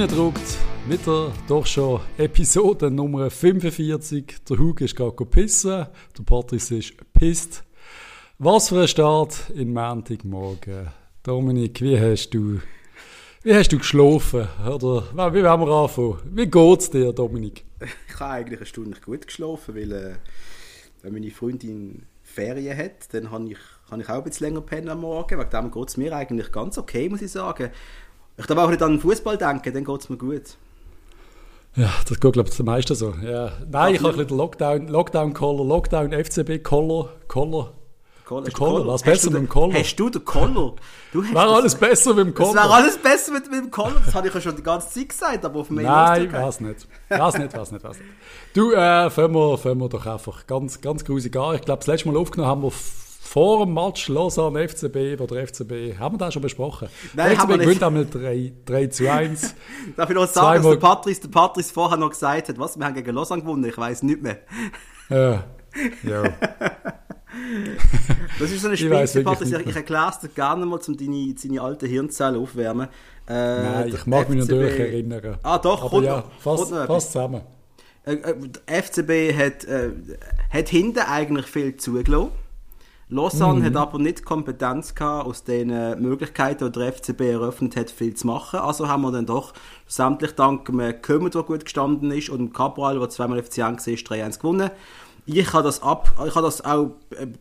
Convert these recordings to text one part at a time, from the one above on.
reindruckt. Wieder doch schon Episode Nummer 45. Der Hug ist gerade pissen, der Patrice ist pisst. Was für ein Start in Montagmorgen. Dominik, wie hast du, wie hast du geschlafen? Oder wie wollen wir anfangen? Wie geht's dir, Dominik? Ich habe eigentlich eine Stunde gut geschlafen, weil äh, wenn meine Freundin Ferien hat, dann habe ich, kann ich auch ein bisschen länger pennen am Morgen. Wegen dem geht es mir eigentlich ganz okay, muss ich sagen. Ich darf auch nicht an den Fußball denken, dann geht es mir gut. Ja, das geht, glaube ich, den meisten so. Ja. Nein, ich habe ein bisschen Lockdown, Lockdown-Collar, Lockdown, FCB-Collar, Collar. Collar, Collar. Was besser mit dem Collar? Hast du den Collar? Du hast wäre alles besser mit dem Collar. Wäre alles besser mit, mit dem Collar. Das habe ich ja schon die ganze Zeit gesagt, aber auf Mail Nein, weiß nicht. Weiß nicht, weiß nicht, weiß nicht. Du, äh, fangen wir, fangen wir doch einfach ganz, ganz grusig an. Ich glaube, das letzte Mal aufgenommen haben wir vor dem Match Lausanne FCB, wo der FCB, haben wir das schon besprochen? Nein, der FCB gewinnt einmal 3, 3 zu 1. Darf ich noch sagen, dass der Patrice, der Patrice vorher noch gesagt hat, was, wir haben gegen Lausanne gewonnen, ich weiß nicht mehr. Ja, ja. das ist so eine Spitze, Patrice, ich, ich erkläre es dir gerne mal, um deine, deine alten Hirnzellen aufwärmen. Äh, Nein, ich mag FCB, mich natürlich erinnern. Ah doch, Aber ja, fast, fast zusammen. Äh, äh, der FCB hat, äh, hat hinten eigentlich viel zugelassen Lausanne mhm. hat aber nicht Kompetenz gehabt, aus den Möglichkeiten, die der FCB eröffnet hat, viel zu machen. Also haben wir dann doch sämtlich dank dem Kömmert, der gut gestanden ist, und dem Cabral, der zweimal FC war, 3-1 gewonnen. Ich habe das, ab, ich habe das auch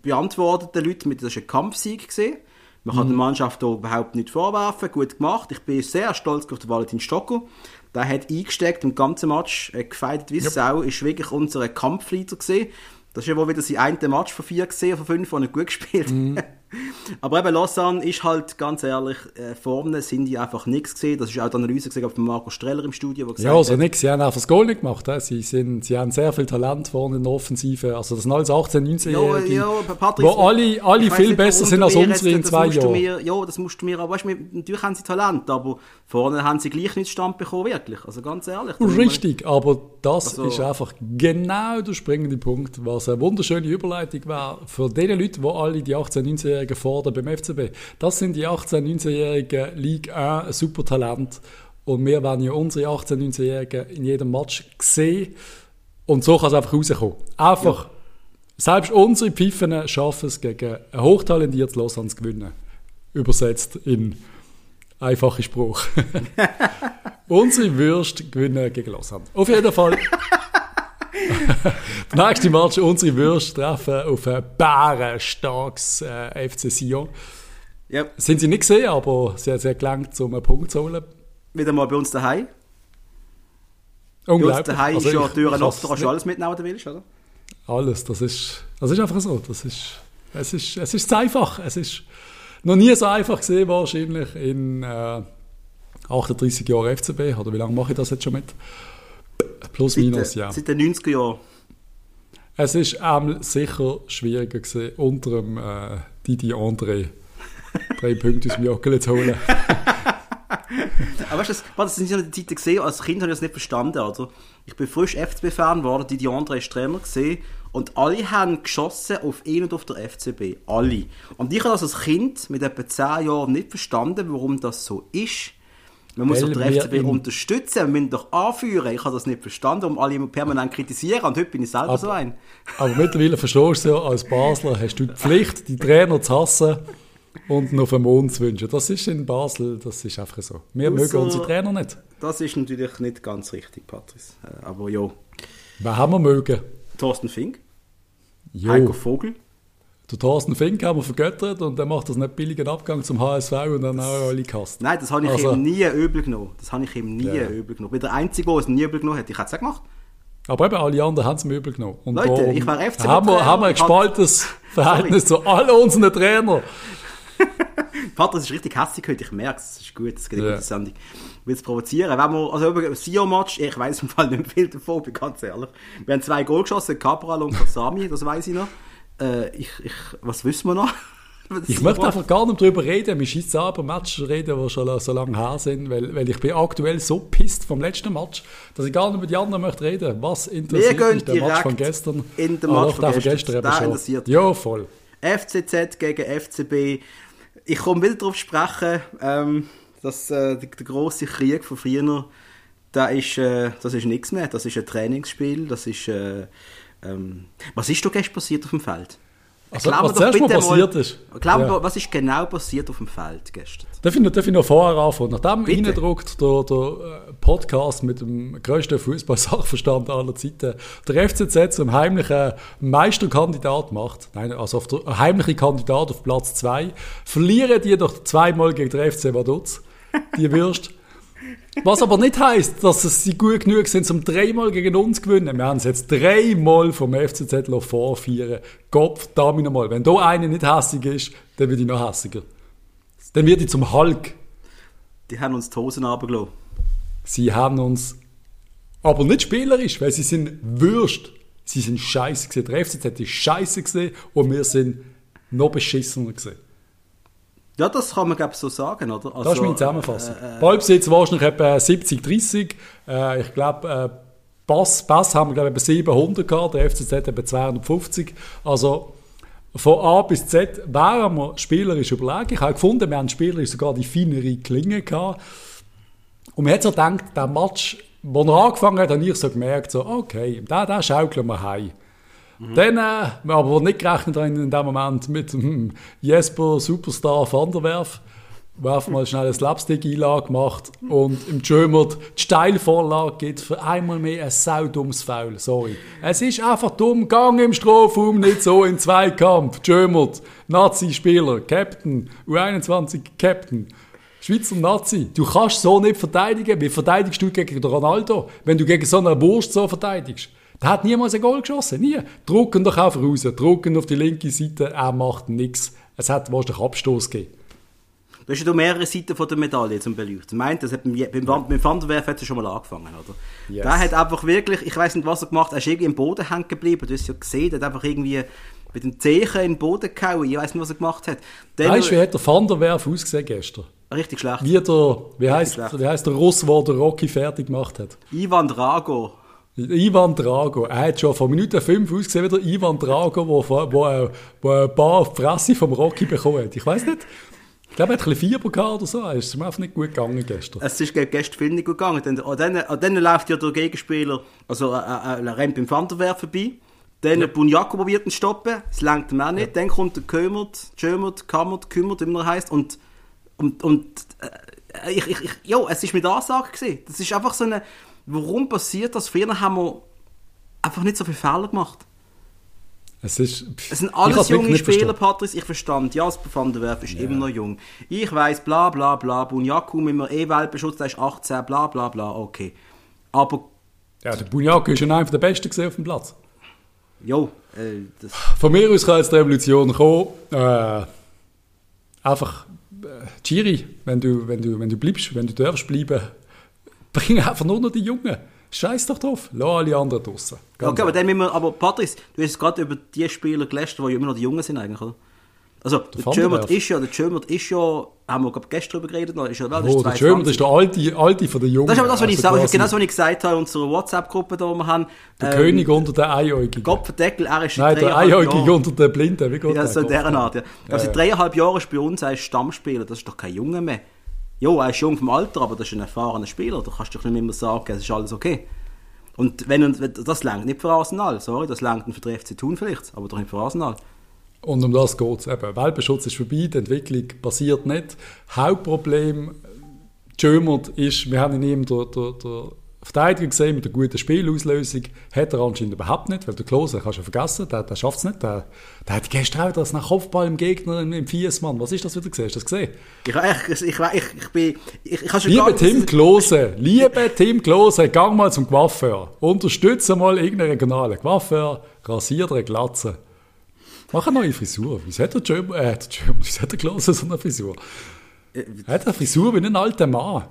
beantwortet den Leuten mit, das ist ein Kampfsieg gesehen. Man kann mhm. der Mannschaft da überhaupt nicht vorwerfen. Gut gemacht. Ich bin sehr stolz auf den Valentin Stocker. Der hat eingesteckt im ganzen Match, äh, gefeitet wie yep. Sau, ist wirklich unser Kampfleiter gesehen. Das ist ja wohl wieder sein eine Match von vier gesehen, von fünf, wo er gut gespielt mhm. Aber eben Lausanne ist halt, ganz ehrlich, äh, vorne sind die einfach nichts gesehen. Das ist auch die Analyse gesehen von Marco Streller im Studio, wo gesagt Ja, also nichts. Sie haben einfach das Goal nicht gemacht. Sie, sind, sie haben sehr viel Talent vorne in der Offensive. Also das sind alles 18-, 19-Jährige, ja, ja, wo alle, alle viel nicht, besser sind als unsere in zwei Jahren. ja, das musst du mir, aber weißt, natürlich haben sie Talent, aber vorne haben sie gleich nicht Stand bekommen, wirklich. Also ganz ehrlich. Richtig, aber das also, ist einfach genau der springende Punkt, was eine wunderschöne Überleitung war für die Leute, die alle die 18-, 19-Jährigen fordern beim FCB. Das sind die 18-, 19-Jährigen Ligue 1 Supertalent und wir werden ja unsere 18-, 19-Jährigen in jedem Match sehen und so kann es einfach rauskommen. Einfach, ja. selbst unsere Pfiffen schaffen es gegen ein hochtalentiertes Lausanne zu gewinnen. Übersetzt in einfache Spruch. unsere Würste gewinnen gegen Lausanne. Auf jeden Fall der nächste Match, unsere Würste treffen auf ein bärenstarkes äh, FC Sion. Yep. Sind sie nicht gesehen, aber sie hat sehr gelangt, um einen Punkt zu holen. Wieder mal bei uns daheim. Unglaublich. Bei uns daheim also ist ja Türen offen, da kannst du alles mitnehmen, was du willst, oder? Alles, das ist, das ist einfach so. Das ist, es, ist, es ist einfach. Es ist noch nie so einfach gesehen wahrscheinlich in äh, 38 Jahren FCB. Oder wie lange mache ich das jetzt schon mit? Plus, minus, ja. Seit den 90er Jahren. Es ist ähm, sicher schwieriger gewesen, unter dem äh, Didi André drei Punkte aus dem Jockel zu holen. Aber weißt du, das, das sind ja die Zeiten gesehen, als Kind habe ich das nicht verstanden. Also, ich bin frisch FCB-Fan geworden, Didi André ist Trainer gesehen und alle haben geschossen auf ihn und auf der FCB. Alle. Und ich habe das als Kind mit etwa 10 Jahren nicht verstanden, warum das so ist. Man muss doch den FCB unterstützen, wir müssen doch anführen. Ich habe das nicht verstanden, um alle immer permanent kritisieren und heute bin ich selber aber, so ein. aber mittlerweile verstehst du ja, als Basler hast du die Pflicht, die Trainer zu hassen und noch den Mond zu wünschen. Das ist in Basel, das ist einfach so. Wir also, mögen unsere Trainer nicht. Das ist natürlich nicht ganz richtig, Patrice. Äh, aber ja. Wer haben wir mögen? Thorsten Fink. Jo. Heiko Vogel. Der Thorsten Fink haben wir vergöttert und der macht das nicht billigen Abgang zum HSV und dann auch alle gehasst. Nein, das habe ich also, ihm nie übel genommen. Das habe ich ihm nie ja. übel genommen. Ich bin der Einzige, der es nie übel genommen hat. Ich hätte es auch gemacht. Aber eben alle anderen haben es mir übel genommen. Und Leute, darum ich war FC haben wir, haben wir ein gespaltenes Verhältnis zu allen unseren Trainern. Vater, das ist richtig hässlich heute, ich merke es. Das ist gut, das geht eine ja. gute Sendung. Ich will es provozieren. Wenn wir, also über Sion-Match, ich weiß im Fall nicht viel davon, bin ganz ehrlich. Wir haben zwei Goal geschossen, Cabral und Kasami, das weiß ich noch. Äh, ich, ich, was wissen wir noch? ich möchte einfach gar nicht darüber reden. Wir schießen aber Match reden, die schon so lange her sind, weil, weil ich bin aktuell so pisst vom letzten Match, dass ich gar nicht mit den anderen möchte reden. Was interessiert wir mich der Match von gestern? In den Match ah, von gestern. gestern interessiert. Ja, voll. FCZ gegen FCB. Ich komme wieder darauf sprechen, ähm, dass äh, der, der große Krieg von früher das ist, äh, das ist nichts mehr. Das ist ein Trainingsspiel. Das ist. Äh, ähm, was ist da gestern passiert auf dem Feld? Also, was zuerst mal passiert mal, ist. Glaub, ja. was ist genau passiert auf dem Feld gestern? Darf ich, darf ich noch vorher anfangen? Nachdem reindruckt der, der äh, Podcast mit dem grössten Fußball-Sachverstand aller Zeiten der FCZ zum heimlichen Meisterkandidat macht, nein, also auf der heimliche Kandidat auf Platz 2, verlieren die doch zweimal gegen den FC Vaduz, die Würst. Was aber nicht heisst, dass sie gut genug sind, um dreimal gegen uns zu gewinnen. Wir haben es jetzt dreimal vom FCZ vorführen. Gott verdammt nochmal. Wenn da einer nicht hässig ist, dann wird ich noch hässiger. Dann wird ich zum Hulk. Die haben uns die Hosen runtergelassen. Sie haben uns, aber nicht spielerisch, weil sie sind Würst. Sie sind scheiße gesehen. Der FCZ ist scheiße gesehen und wir sind noch beschissener gesehen. Ja, das kann man, glaube so sagen, oder? Also, das ist meine Zusammenfassung. Äh, äh, Ballbesitz wahrscheinlich etwa 70-30. Äh, ich glaube, äh, Pass, Pass haben wir, glaube ich, etwa 700 gehabt, der FCZ etwa 250. Also, von A bis Z wären wir spielerisch überlegen. Ich habe gefunden, wir haben spielerisch sogar die feinere Klinge gehabt. Und man hat so gedacht, der Match, wo er angefangen hat, habe ich so gemerkt, so, okay, da, da schaukeln wir heim. Mhm. Dann, äh, aber nicht gerechnet in dem Moment mit hm, Jesper Superstar van der Werf, einfach mal schnell eine Slapstick-Einlage macht und im Jömert die Steilvorlage gibt für einmal mehr ein saudummes Foul. Sorry. Es ist einfach dumm, Gang im Strafraum, nicht so in Zweikampf. Jömert, Nazi-Spieler, Captain, U21 Captain. Schweizer Nazi, du kannst so nicht verteidigen. Wie verteidigst du gegen Ronaldo, wenn du gegen so eine Wurst so verteidigst? Der hat niemals ein Goal geschossen, nie. Drucken doch einfach raus, drucken auf die linke Seite, er macht nichts. Es hat wahrscheinlich Abstoß gegeben. Du hast ja mehrere Seiten von der Medaille zum Beleuchten. Meint, das hat beim, beim, beim Vanderwerf hat er schon mal angefangen, oder? Yes. Der hat einfach wirklich, ich weiß nicht, was er gemacht hat, er ist irgendwie im Boden hängen geblieben, du hast ja gesehen, er hat einfach irgendwie mit dem Zeichen in den Boden gehauen, ich weiß nicht, was er gemacht hat. Dann weißt du, wie hat der Vanderwerf ausgesehen gestern? Richtig schlecht. Wie, der, wie, heißt, wie heißt der Russ, der Rocky fertig gemacht hat? Ivan Drago. Ivan Drago. Er hat schon von Minute 5 ausgesehen wie der Ivan Drago, wo, wo, wo, wo ein paar Fresse vom Rocky bekommen hat. Ich weiß nicht. Ich glaube, er hat ein bisschen Fieber gehabt oder so. Es ist mir einfach nicht gut gegangen gestern. Es ist gestern viel nicht gut gegangen. Dann, dann, dann läuft ja der Gegenspieler, also äh, äh, er rennt beim Vanderwerf vorbei. Dann ja. Bunyaku probiert ihn stoppen. Das lenkt ihm auch nicht. Ja. Dann kommt der Kömert, Jömert, Kammert, Kümmert, wie er heißt. Und, und, und äh, ich, ich, ich, jo, es war mit Ansage. Gewesen. Das ist einfach so eine warum passiert das? Früher haben wir einfach nicht so viele Fehler gemacht. Es, ist, es sind alles junge Spieler, Patrice. Ich verstand, Jasper van der Werf ist yeah. immer noch jung. Ich weiß, bla bla bla. Bunyaku mit einem E-Weltbeschutz, der ist 18, bla bla bla. Okay. Aber. Ja, der Bunyaku ist schon einer der Besten gesehen auf dem Platz. Jo, äh, das. Von mir aus kann jetzt die Revolution kommen. Äh, einfach. Äh, Chiri, wenn du, wenn, du, wenn du bleibst, wenn du darfst bleiben, Bring einfach nur noch die Jungen. Scheiß doch drauf. Lass alle anderen draussen. Okay, aber dann müssen wir, aber Patrice, du hast gerade über die Spieler gelästert, die immer noch die Jungen sind eigentlich, oder? Also, der Germert ist ja, der Germert ist ja, haben wir glaub, gestern darüber geredet, ist ja, oh, der Germert ist der alte, alte von den Jungen. Das ist aber das, was ich also sage, genau das, was ich gesagt habe in unserer WhatsApp-Gruppe, die wir haben. Der ähm, König unter den Einäugigen. Kopfdeckel, er ist Nein, der Einäugige unter den Blinden, wie geht Ja, so in dieser Art, ja. Also, ja, ja. dreieinhalb Jahre ist bei uns ein Stammspieler, das ist doch kein Junge mehr. Jo, er ist jung vom Alter, aber das ist ein erfahrener Spieler. Da kannst du nicht immer sagen, es ist alles okay. Und wenn, das längt nicht für Arsenal, sorry, das längt für den FC Thun vielleicht, aber doch nicht für Arsenal. Und um das geht es eben. Welpenschutz ist vorbei, die Entwicklung passiert nicht. Hauptproblem, Jömert ist, wir haben in ihm der, der, der Verteidiger gesehen mit einer guten Spielauslösung. Hat er anscheinend überhaupt nicht, weil der Klose kannst du vergessen, der, der schafft es nicht. Der, der hat gestern auch das nach Kopfball im Gegner im, Fiesmann. Was ist das wieder gesehen? Hast du das gesehen? Ich, ich, ich, ich, ich bin... Ich, ich schon liebe Tim Klose, liebe Tim Klose, gang mal zum Coiffeur. Unterstütze mal irgendeinen regionalen Coiffeur, rasier dir Glatze. Mach eine neue Frisur. Wieso hat der Jim, äh, der Jim, wieso hat der Klose so eine Frisur? Er hat eine Frisur wie ein alter Mann.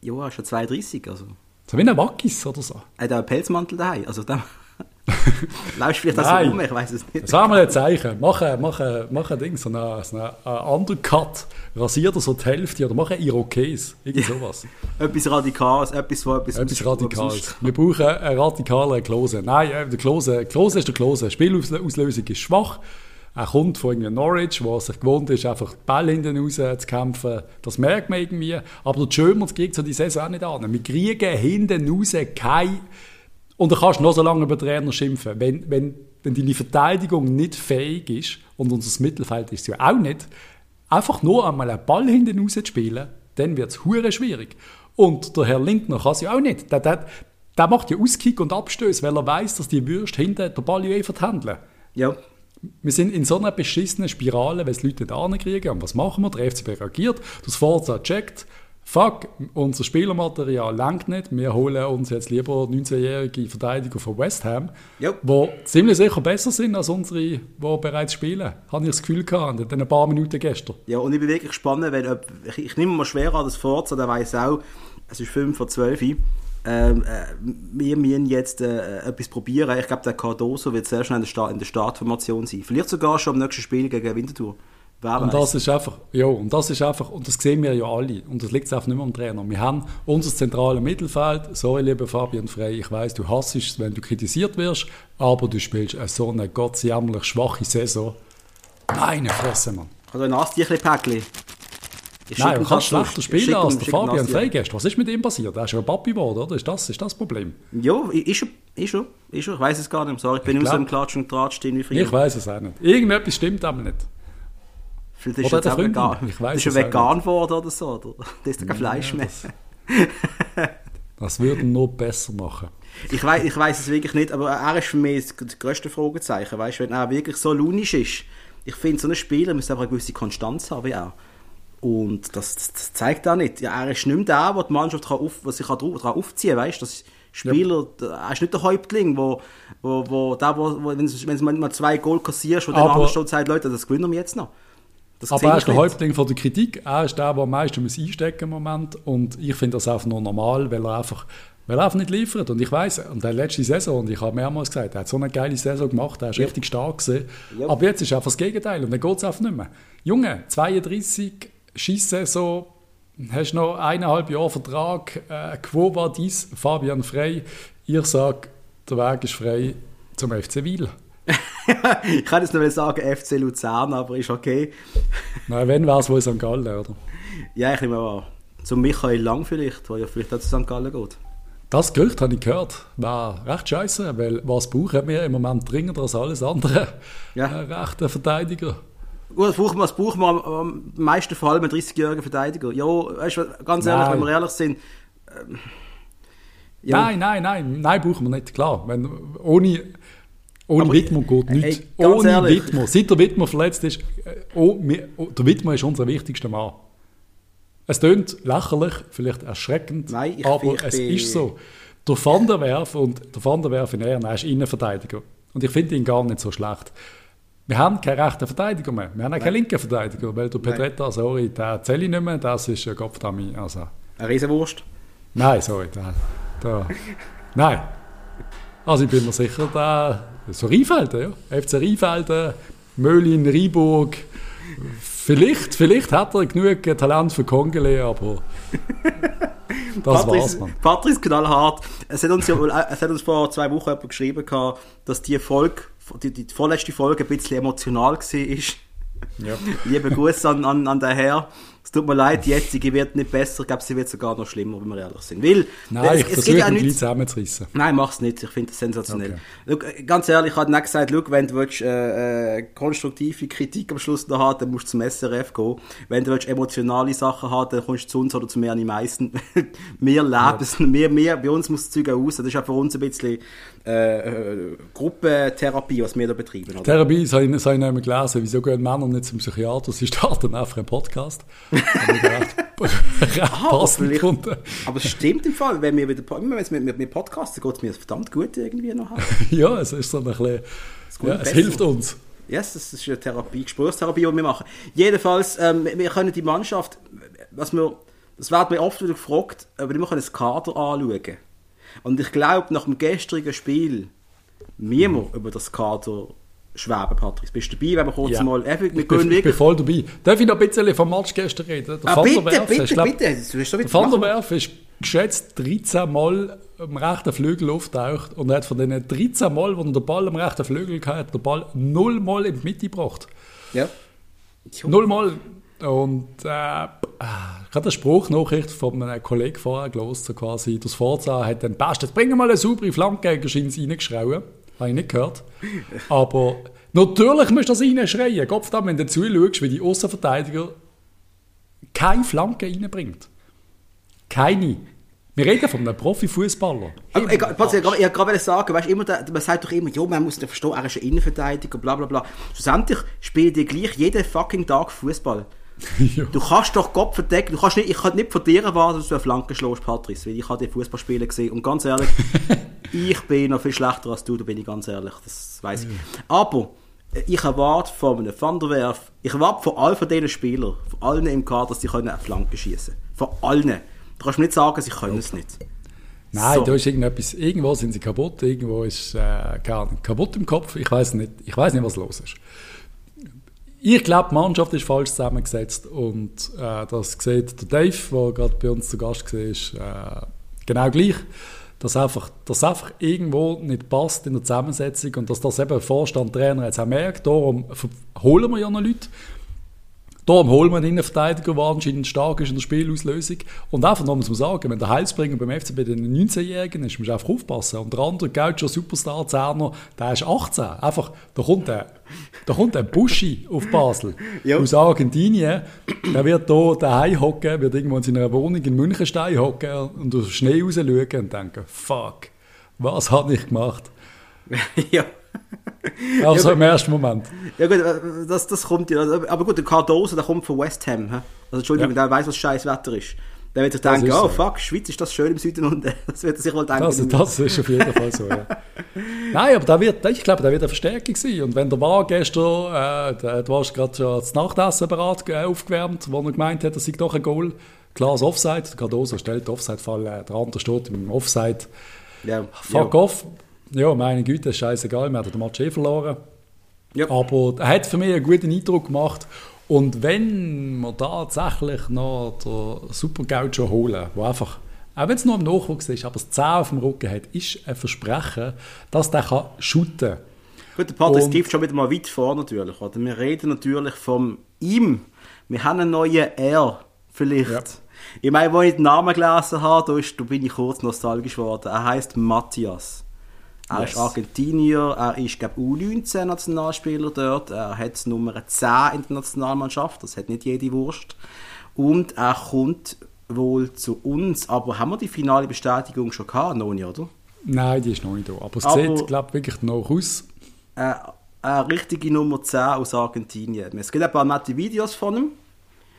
Ja, schon 32, also. So wie ein Wackis oder so. Er hat auch einen Pelzmantel daheim, also da... Laufst vielleicht das so rum, ich weiß es nicht. Sagen wir ein Zeichen. Mach, mach, mach ein Ding, so einen, so einen Undercut. Rasier dir so die Hälfte oder mach ein Irokes. Irgend sowas. etwas Radikales, etwas von etwas Etwas Radikales. Wir brauchen einen radikalen Klose. Nein, äh, der Klose, Klose ist der Klose. Spielauslösung ist schwach. Er kommt von irgendwie Norwich, wo er sich gewohnt ist, einfach den Ball hinten raus zu kämpfen. Das merkt man irgendwie. Aber der Schömers kriegt so die Saison auch nicht an. Wir kriegen hinten raus kein... Und da kannst du noch so lange über den Trainer schimpfen. Wenn, wenn, wenn deine Verteidigung nicht fähig ist, und unser Mittelfeld ist es ja auch nicht, einfach nur einmal einen Ball hinten raus zu spielen, dann wird es hure schwierig. Und der Herr Lindner kann es ja auch nicht. Der, der, der macht ja Auskick und Abstöße, weil er weiß, dass die Würste hinten der Ball ja eh handeln. Ja. Wir sind in so einer beschissenen Spirale, wenn es Leute nicht ankriegen. Und was machen wir? Der FCB reagiert, das Forza checkt, fuck, unser Spielermaterial langt nicht, wir holen uns jetzt lieber 19-jährige Verteidiger von West Ham, Ja. die ziemlich sicher besser sind als unsere, die bereits spielen. Habe ich das Gefühl gehabt, in den paar Minuten gestern. Ja, und ich bin wirklich gespannt, wenn, ob, ich, ich nehme mal schwer an, das Forza, der weiß auch, es ist 5 vor 12 Uhr. Ähm, äh, wir müssen jetzt äh, etwas probieren. Ich glaube, der Cardoso wird sehr schnell in der, Startformation sein. Vielleicht togar schon am nächsten Spiel gegen Winterthur. Wer Und weiß. das ist einfach, ja, und das ist einfach, und das sehen wir ja alle, und das liegt einfach nicht mehr am Trainer. Wir haben unser zentrales Mittelfeld, sorry, lieber Fabian Frey, ich weiß, du hasst es, wenn du kritisiert wirst, aber du spielst eine so eine gottsjämmerlich schwache Saison. Meine Fresse, Mann. Also ein Nastierchen-Päckchen. Ich Nein, kannst das schlechter spielen als der Fabian gestern. Was ist mit ihm passiert? Er ist ja ein Papi geworden, oder? Ist das, ist das das Problem? Ja, ist schon. Ist schon. Ich weiß es gar nicht. Sorry, ich bin Ich nicht so im Klatsch und Tratsch drin wie früher. Ich weiß es auch nicht. Irgendetwas stimmt aber nicht. Vielleicht ist er jetzt auch vegan. Ich weiss ist er vegan geworden oder so. Oder? Das ist doch kein Fleisch mehr. Das würde ihn nur besser machen. Ich weiß, ich weiß es wirklich nicht, aber er ist für mich das das grösste Fragezeichen. Weißt, wenn er wirklich so launisch ist, ich finde, so ein Spieler muss einfach eine gewisse Konstanz haben wie er. Und das, das, zeigt er nicht. Ja, er ist nicht mehr der, der die Mannschaft kann auf, was sich daran aufziehen kann. Weißt, das Spieler, er ist nicht der Häuptling, wo, wo, wo, der, wo, wo wenn du mal zwei Goal kassierst, wo der andere steht sagt, Leute, das gewinnen wir jetzt noch. Das Aber er ist der nicht. Häuptling von der Kritik. Er ist der, der am meisten muss einstecken im Moment. Und ich finde das einfach nur normal, weil er einfach, weil er einfach nicht liefert. Und ich weiß, und der letzte Saison, und ich habe mehrmals gesagt, er hat so eine geile Saison gemacht, er ist richtig stark gewesen. Ja. Aber jetzt ist einfach das Gegenteil und dann geht es einfach nicht mehr. Junge, 32 Schisssaison, hast noch eineinhalb Jahre Vertrag. Äh, Quo war dies, Fabian Frey? Ich sage, der Weg ist frei zum FC Wiel. ich kann jetzt noch sagen FC Luzern, aber ist okay. Nein, wenn wäre es wohl St. Gallen, oder? Ja, ich nehme mal an. Zum Michael Lang vielleicht, der ja vielleicht auch zu St. Gallen geht. Das Gerücht habe ich gehört. War recht scheiße, weil was brauchen wir im Moment dringender als alles andere? Ja. Ein rechter Verteidiger. Gut, was brauchen wir, was brauchen wir am, meisten vor allem einen 30-jährigen Verteidiger? Ja, weißt du, ganz ehrlich, Nein. wenn wir ehrlich sind. Ähm, ja, Nein, nein, nein, nein, brauchen wir nicht, klar. Wenn, ohne ohne Aber, Widmer geht ey, nichts. ganz ohne ehrlich. Seit der Widmer verletzt ist, äh, oh, wir, oh, der Widmer ist unser wichtigster Mann. Es klingt lächerlich, vielleicht erschreckend, Nein, aber es ist so. Der Van der Werf und der Van der Werf in Ehren, er ist Innenverteidiger. Und ich finde ihn gar nicht so schlecht. Wir haben keinen rechten Verteidiger mehr. Wir haben auch keinen linken Verteidiger, weil der Pedretta, sorry, der zähle ich nicht mehr, das ist ein Kopfdami. Also, eine Riesenwurst. nein, sorry, der, der, nein. Also ich bin mir sicher, der, so Rheinfelden, ja. FC Rheinfelden, Möhlin, Rheinburg. Vielleicht, vielleicht hat er genug Talent für Kongele, aber das war's, man. Patrice knallhart. Es hat, uns ja, es hat uns vor zwei Wochen jemand geschrieben, gehabt, dass die Folge, die, die vorletzte Folge ein bisschen emotional war. Ja. Liebe Grüße an, an, an den Herr. Es tut mir leid, die jetzige wird nicht besser. Ich glaube, sie wird sogar noch schlimmer, wenn wir ehrlich sind. Weil, Nein, ich es, es versuche ja nichts. zusammenzureissen. Nein, mach's nicht. Ich finde das sensationell. Schau, äh, ganz ehrlich, ich habe nicht gesagt, schau, wenn du willst, äh, äh, konstruktive Kritik am Schluss noch haben, dann musst du zum SRF gehen. Wenn du willst, emotionale Sachen haben, dann kommst du zu uns oder zu mir an die meisten. wir leben es, wir, wir, bei uns muss das Zeug raus. Das ist auch für uns ein bisschen äh, Gruppentherapie, was wir da betreiben. Oder? Therapie, das habe ich, das habe ich nicht mehr gelesen. Wieso gehen Männer nicht zum Psychiater? Sie starten einfach einen Podcast. Recht, recht passend vielleicht- gefunden. Aber es stimmt im Fall, wenn wir wieder, immer wenn mit, mit, Podcasten geht, es mir verdammt gut irgendwie noch. Ja, es ist so ein bisschen, ja, es besser. hilft uns. Yes, das ist eine Therapie, Gesprächstherapie, die wir machen. Jedenfalls, ähm, wir können die Mannschaft, was wir, das wird mir oft wieder gefragt, aber wir können das Kader anschauen. Und ich glaube, nach dem gestrigen Spiel müssen wir über das Kader schweben, Patrick. Bist du dabei, wenn wir kurz Ja. mal, Ich bin, gehen ich bin voll dabei. Darf ich noch ein bisschen vom Match gestern reden? Der Ah, bitte, Werf bitte, ist, glaub- bitte, Der Van der. Werf ist geschätzt 13 Mal am rechten Flügel auftaucht und hat von den 13 Mal, wo er den Ball am rechten Flügel hatte, den Ball null Mal in die Mitte gebracht. Ja. Null Mal. Und äh, ich habe eine Spruchnachricht von einem Kollegen vorher gelesen, so quasi, das Forza hat den Besten, bring mal eine saubere Flanke Schins reingeschrien. Habe ich nicht gehört. Aber natürlich musst du das reinschreien. Kopf wenn du zuschaust, wie die Außenverteidiger keine Flanke reinbringt. Keine. Wir reden von einem Profifußballer. Ich, ich gerade sagen, weißt, immer der, man sagt doch immer, ja, man muss nicht verstehen, er ist ein Innenverteidiger, bla bla bla. Schlussendlich spielt ihr gleich jeden fucking Tag Fußball. ja. Du kannst doch Gott verdecken, du kannst nicht, ich kann nicht von dir erwarten, dass du eine Flanke schlägst, Patrice, weil ich habe die Fußballspiele gesehen und ganz ehrlich, ich bin noch viel schlechter als du, da bin ich ganz ehrlich, das weiß ich. Aber äh, ich erwarte von einem Van der Werf, ich erwarte von all von diesen Spielern, von allen im Kader, dass sie eine Flanke schießen können. Von allen. Du kannst mir nicht sagen, sie können es nicht. Nein, so. da ist irgendetwas, irgendwo sind sie kaputt, irgendwo ist äh, kaputt im Kopf. Ich weiß nicht, ich weiß nicht, was los ist. Ich glaube, die Mannschaft ist falsch zusammengesetzt und äh, das sieht der Dave, der gerade bei uns zu Gast war, äh, genau gleich. Dass einfach, dass einfach irgendwo nicht passt in der Zusammensetzung und dass das eben Vorstand, Trainer jetzt auch merkt. Darum holen wir ja noch Leute. Darum holen wir einen Innenverteidiger, der anscheinend stark ist in der Spielauslösung. Und einfach noch muss man sagen, wenn der Heilsbringer beim FCB den 19-Jährigen ist, muss man einfach aufpassen. Und der andere Gaucho Superstar Zerner, der ist 18. Einfach, da kommt ein, da kommt ein Buschi auf Basel aus Argentinien. Der wird hier daheim hocken, wird irgendwo in seiner Wohnung in Münchenstein hocken und durch Schnee raus schauen und denken, fuck, was habe ich gemacht? ja. Also ja, im ersten Moment. Ja gut, äh, das, das kommt ja. Aber gut, der Cardoso, der kommt von West Ham. Also Entschuldigung, ja. der weiß, was scheiß Wetter ist. Der wird sich denken, oh fuck, Schweiz ist das schön im Süden und das wird er sich wohl denken. Das, das ist auf jeden Fall so, ja. Nein, aber da wird, ich glaube, da wird eine Verstärkung sein. Und wenn der war gestern, äh, du hast gerade schon das Nachtessen bereit, aufgewärmt, wo er gemeint hat, das sei doch ein Goal. Klar, das Offside, der Cardoso stellt Offside-Fall, äh, der andere steht im Offside. Ja, Fuck ja. off. Ja, meine Güte, scheißegal, wir haben den Match eh verloren. Ja. Aber er hat für mich einen guten Eindruck gemacht. Und wenn wir tatsächlich noch den Super Gaucho holen, wo einfach, auch wenn es nur im Nachwuchs ist, aber das 10 auf dem Rücken hat, ist ein Versprechen, dass der kann shooten kann. Gut, der Patrick Steve schon wieder mal weit vor natürlich. Oder? Wir reden natürlich von ihm. Wir haben einen neuen R, vielleicht. Ja. Ich meine, als ich den Namen gelesen habe, da, ist, da bin ich kurz nostalgisch geworden. Er heißt Matthias. Er yes. ist Argentinier, er ist, glaube U19-Nationalspieler dort, er hat Nummer 10 in der Nationalmannschaft, das hat nicht jede Wurst. Und er kommt wohl zu uns, aber haben wir die finale Bestätigung schon gehabt? Noch nicht, oder? Nein, die ist noch nicht da. Aber es aber, sieht, glaube ich, wirklich noch aus. Äh, eine richtige Nummer 10 aus Argentinien. Es gibt ein paar nette Videos von ihm.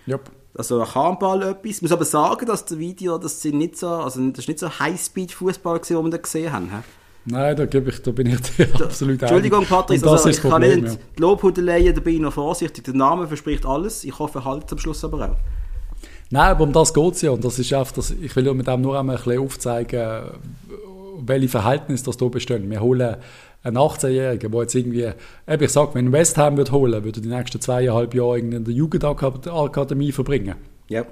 Yep. Also er kann Ball etwas. Ich muss aber sagen, dass das Video, das sind nicht so, also das ist nicht so Highspeed-Fußball, den wir da gesehen haben. Nein, da, gebe ich, da bin ich dir absolut Entschuldigung, Patrick, also, ich kann nicht ja. die Lobhudeleien, da bin ich noch vorsichtig. Der Name verspricht alles. Ich hoffe, er halt am Schluss aber auch. Nein, aber um das geht es ja. Und das ist einfach, das, ich will mit dem nur einmal ein bisschen aufzeigen, welche Verhältnisse das hier bestehen. Wir holen einen 18-Jährigen, der jetzt irgendwie, eben ich sage, wenn West Ham wird holen, würde die nächsten zweieinhalb Jahre in der Jugendakademie verbringen. Ja.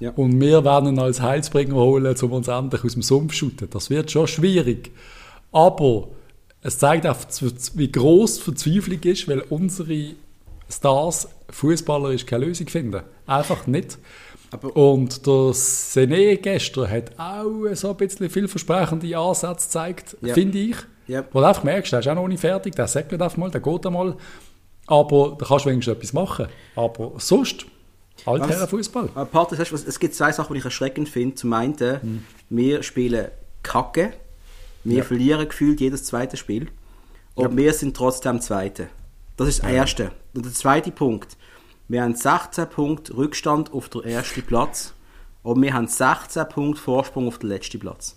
ja. Und wir werden ihn als Heilsbringer holen, um uns endlich aus dem Sumpf zu schütten. Das wird schon schwierig. Aber es zeigt auch, wie groß die Verzweiflung ist, weil unsere Stars fußballerisch keine Lösung finden. Einfach nicht. Aber und der Sene gestern hat auch so ein bisschen vielversprechende Ansätze gezeigt, ja. finde ich. Ja. Wo du einfach merkst, der ist auch noch nicht fertig, der sagt einfach mal, der geht einmal. Aber da kannst du wenigstens etwas machen. Aber sonst, alter Fußball. Partner, es gibt zwei Sachen, die ich erschreckend finde. Zum einen, hm. wir spielen Kacke wir ja. verlieren gefühlt jedes zweite Spiel. Und ja. wir sind trotzdem Zweite. Das ist das ja. Erste. Und der zweite Punkt. Wir haben 16 Punkte Rückstand auf den ersten Platz. Und wir haben 16 Punkte Vorsprung auf den letzten Platz.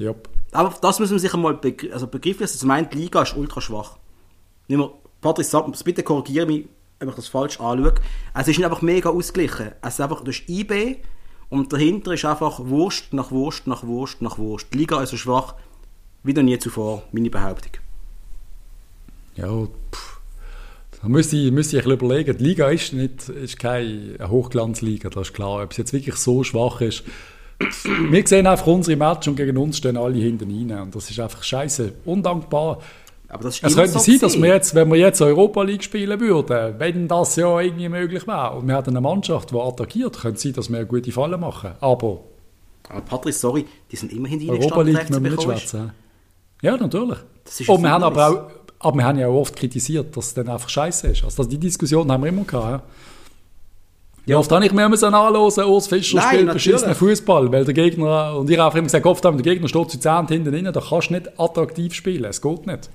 Yep. Aber das müssen wir sich einmal begr also begriffen. Also zum einen, die Liga ist ultra schwach. Nicht Patrick, bitte korrigiere mich, wenn ich das falsch anschaue. Es ist nicht einfach mega ausgeglichen. Es ist einfach, durch IB und dahinter ist einfach Wurst nach Wurst nach Wurst nach Wurst. Die Liga ist so schwach. Wie noch nie zuvor, meine Behauptung. Ja, pff. Da müsste ich, müsste ich ein bisschen überlegen. Die Liga ist, nicht, ist keine Hochglanzliga, das ist klar. Ob es jetzt wirklich so schwach ist, wir sehen einfach unsere Match und gegen uns stehen alle hinten rein. Und das ist einfach scheiße, undankbar. Aber das ist Es könnte so sein, dass wir jetzt, wenn wir jetzt Europa League spielen würden, wenn das ja irgendwie möglich wäre, und wir hätten eine Mannschaft, die attackiert, könnte es sein, dass wir eine gute Falle machen. Aber Aber Patrick, sorry, die sind immerhin die Europa League müssen wir nicht schwätzen. Ja, natürlich. Und ein wir haben aber auch, aber wir haben ja auch oft kritisiert, dass es dann einfach scheiße ist. Also die Diskussion haben wir immer gehabt. Ja. Ja, oft habe ich mir müssen anhören, Urs Fischer Nein, spielt beschissenen Fußball, weil der Gegner, und ich habe einfach immer gesagt, oft haben der Gegner steht zu 10 hinten rein, da kannst du nicht attraktiv spielen, es geht nicht.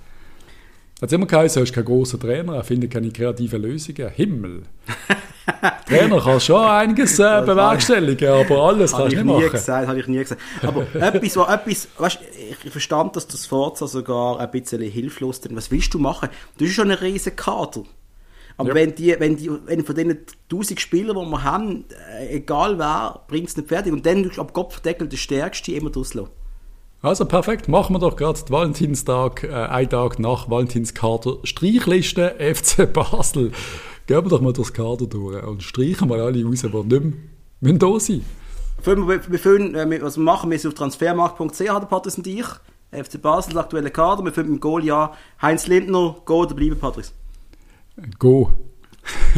Hat immer geheißen, er ist kein großer Trainer, er findet keine kreativen Lösungen. Himmel. Trainer kann schon einiges äh, bewerkstelligen, aber alles kannst ich du nie nicht machen. gesagt, habe ich nie gesagt. Aber etwas, wo etwas, weißt, ich, verstand, dass das Forza sogar ein bisschen hilflos ist. Was willst du machen? Du hast schon einen riesen Kader. Aber Ja. wenn, die, wenn, die, wenn von den 1000 Spielern, die wir haben, äh, egal wer, bringt es nicht fertig. Und dann ab Kopfdeckel der Stärkste immer rauslassen. Also perfekt, machen wir doch gerade den Valentinstag, äh, einen Tag nach Valentinskader, Streichliste FC Basel. Gehen wir doch mal durchs Kader durch und streichen wir alle raus, die nicht mehr da sein Wir, füllen, äh, was wir machen, wir sind auf transfermarkt.ch, der Patrice und ich. FC Basel, der aktuelle Kader. Wir füllen mit dem Goal an. Heinz Lindner, Go oder bleiben, Patrice? Go.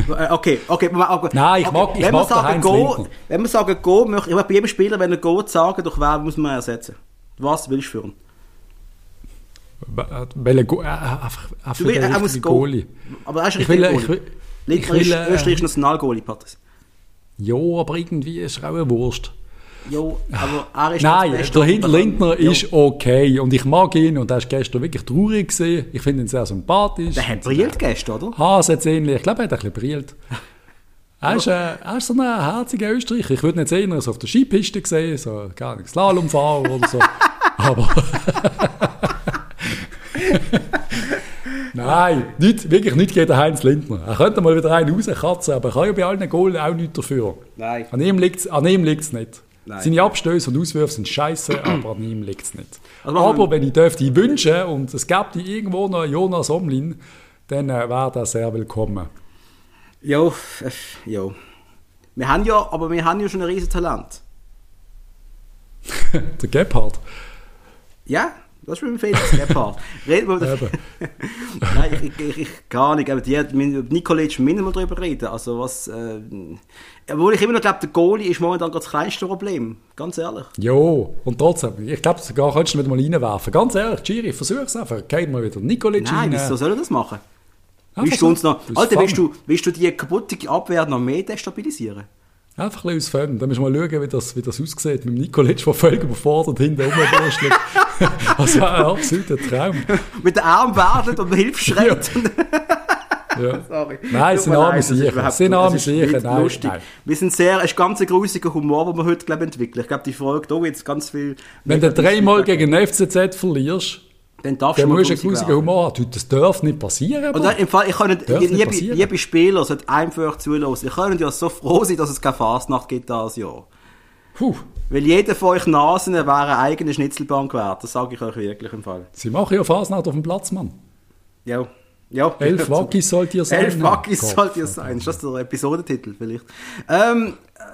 Äh, Okay, okay. okay. Nein, ich mag- ich wenn mag sagen Heinz Go, Lindner. Wenn wir sagen Go, möchte ich bei jedem Spieler, wenn er Go sagen, durch wen muss man ersetzen? Was willst du führen? Welcher Go äh, einfach, einfach willst, der er muss. Goalie. Aber er ist Ich richtig will, Goalie. ich will, ich ist will, äh, Österreichs Nationalgoalie, Patrice. ja, aber irgendwie ist er auch eine Wurst. Jo, aber er ist Nein, der kann. Lindner Jo. ist okay und ich mag ihn und er ist gestern wirklich traurig gesehen. Ich finde ihn sehr sympathisch. Der hat brilliert gestern, oder? Hase hat ähnlich. Ich glaube, er hat ein bisschen brillt. Er ist, äh, er ist so ein herziger Österreicher. Ich würde nicht sehen, er ist auf der Skipiste gesehen, so gar nicht Slalomfahrer oder so. Aber. Nein, nicht, wirklich nicht gegen Heinz Lindner. Er könnte mal wieder einen rauskatzen, aber er kann ja bei allen Goals auch nichts dafür. Nein. An ihm liegt es nicht. Nein. Seine Abstöße und Auswürfe sind scheiße, aber an ihm liegt es nicht. Also aber wenn ich dürfte wünschen und es gäbe irgendwo noch Jonas Omlin, dann äh, wäre das sehr willkommen. Jo, äh, jo. Wir haben ja, aber wir haben ja schon ein riesen Talent. Der Gebhardt. Ja, das ist mit dem Felix Gebhardt. Reden wir über Eben. Nein, ich, ich, ich, gar nicht. Aber die hat mit Nikolic müssen darüber reden. Also was, äh, obwohl ich immer noch glaube, der Goalie ist momentan das kleinste Problem. Ganz ehrlich. Jo, und trotzdem, ich glaube, sogar könntest du ihn mal reinwerfen. Ganz ehrlich, Giri, versuch's einfach. Geht mal wieder Nikolic Nein, rein. wieso soll er das machen? Einfach Willst du uns noch, Alter, Fun. willst du, willst du die kaputte Abwehr noch mehr destabilisieren? Einfach ein bisschen aus Fun. Dann müssen wir mal schauen, wie das, wie das aussieht. Mit dem Nikolic, der völlig überfordert hinten rumwurschtelt. das wäre ein absoluter Traum. Mit den Armen werdet und Hilfe schreit. Ja. Sorry. Nein, Tut sind arme leid, das ist Sicher. überhaupt- Sind das arme ist Sicher. Nein, lustig. nein. Wir sind sehr, es ist ganz ein grusiger Humor, den wir heute glaub, entwickeln. Ich glaube, die Folge, da jetzt ganz viel... Wenn du dreimal gegen den FCZ verlierst, Dann darfst dann du musst du einen grusig grusigen. Humor haben. Du, Das darf nicht passieren. Und im Fall, ich kann nicht, Darf nicht liebe, liebe Spieler sollte einfach zulassen. Ich kann ja so froh sein, dass es keine Fastnacht gibt dieses Jahr. Puh, Weil jeder von euch Nasen wäre eine eigene Schnitzelbank wert. Das sage ich euch wirklich im Fall. sie machen ja Fasnacht auf dem Platz, Mann. Ja. Ja. Elf Wackis sollt ihr sein. Elf Wackis Gott. sollte ihr sein. Ist das der Episodentitel vielleicht? Ähm,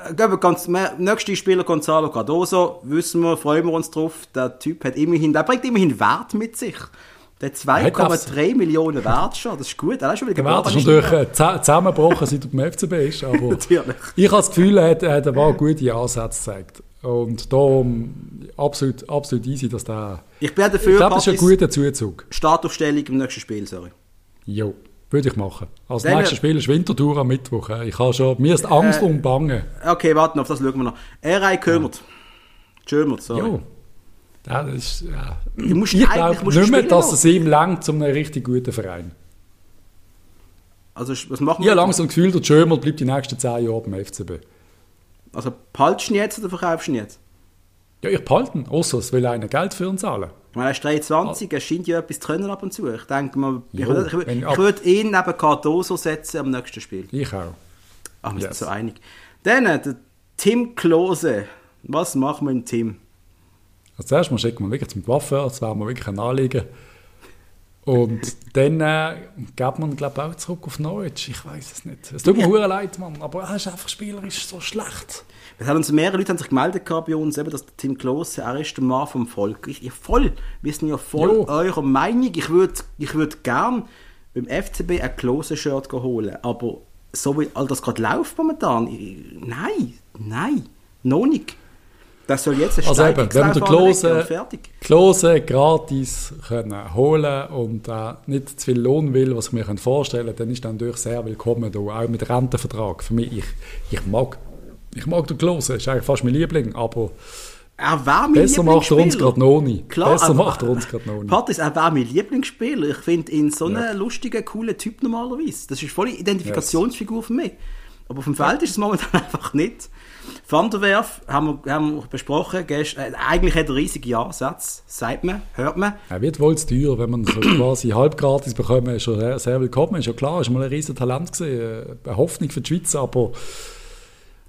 äh, gehen wir ganz, nächster Spieler Gonzalo Cardoso, wissen wir, freuen wir uns drauf. Der Typ hat immerhin, der bringt immerhin Wert mit sich. Der hat Hat das? 2,3 Millionen Wert schon. Das ist gut. Er ist schon wieder Der Wert ist natürlich äh, zusa- zusammengebrochen, seit er beim FCB ist. Aber Natürlich. ich habe das Gefühl, er hat, er hat ein paar gute Ansätze gezeigt. Und darum absolut, absolut easy, dass der... Ich bin auch Ich dafür, glaube, das ist ein guter Zuzug. Startaufstellung im nächsten Spiel, sorry. Jo, würde ich machen. Als Dann- nächstes Spiel ist Winterthur am Mittwoch. äh. Ich habe schon... Mir ist Angst Äh, und Bange. Okay, warten, auf das schauen wir noch. R.I. Kömert. Kömert, sorry. Jo. Ja, das ist, ja. Du musst Ich glaube nicht mehr, dass es ihm langt zum einem richtig guten Verein. Also, was machen Ich wir? habe langsam das Gefühl, der Schömer bleibt die nächsten zehn Jahre beim FCB. Also, behaltest du ihn jetzt oder verkaufst du ihn jetzt? Ja, ich behalte ihn, außer es will einer Geld für ihn zahlen. Ich meine, er ist 23, er scheint ja etwas zu können ab und zu. Ich denke mal, ich, Jo, würde, ich, ich würde ihn neben Cardoso setzen am nächsten Spiel. Ich auch. Ach, wir sind Yes. so einig. Dann, äh, der Tim Klose. Was machen wir mit Tim? Also zuerst mal schicken wir wirklich zum Coiffeur, das wäre mir wirklich ein Anliegen. Und dann äh, geht man, glaube ich, auch zurück auf Norwich. Ich weiß es nicht. Es tut mir ja. leid, Mann, aber er ist einfach spielerisch so schlecht. Es haben uns mehrere Leute haben sich gemeldet bei uns, eben, dass Tim Klose, er ist der Mann vom Volk. Ich, ich voll, wir sind ja voll jo. eurer Meinung. Ich würde ich würd gern beim FCB ein Klose-Shirt holen, aber so wie all das gerade läuft momentan, ich, nein, nein, noch nicht. Das soll jetzt ein also eben, wenn wir den Klose, Klose gratis können holen und äh, nicht zu viel Lohn will, was ich mir vorstellen kann, dann ist er natürlich sehr willkommen da, auch mit Rentenvertrag. Für mich, ich, ich mag ich mag den Klose, ist eigentlich fast mein Liebling, aber er war mein Besser macht er uns gerade noch nicht. Klar, Besser macht er uns gerade noch nicht. Patrice, er war mein Lieblingsspieler. Ich finde ihn so ja. einen lustigen, coolen Typ normalerweise. Das ist voll eine Identifikationsfigur yes. für mich. Aber auf dem Feld ist es momentan einfach nicht. Van der Werf haben wir, haben wir besprochen. Gest, äh, eigentlich hat er riesige Ja-Sätze, sagt man, hört man. Er wird wohl zu teuer, wenn man so quasi halb gratis bekommt, ist schon sehr, willkommen. Ist ja klar, ist mal ein riesiges Talent gewesen, eine Hoffnung für die Schweiz, aber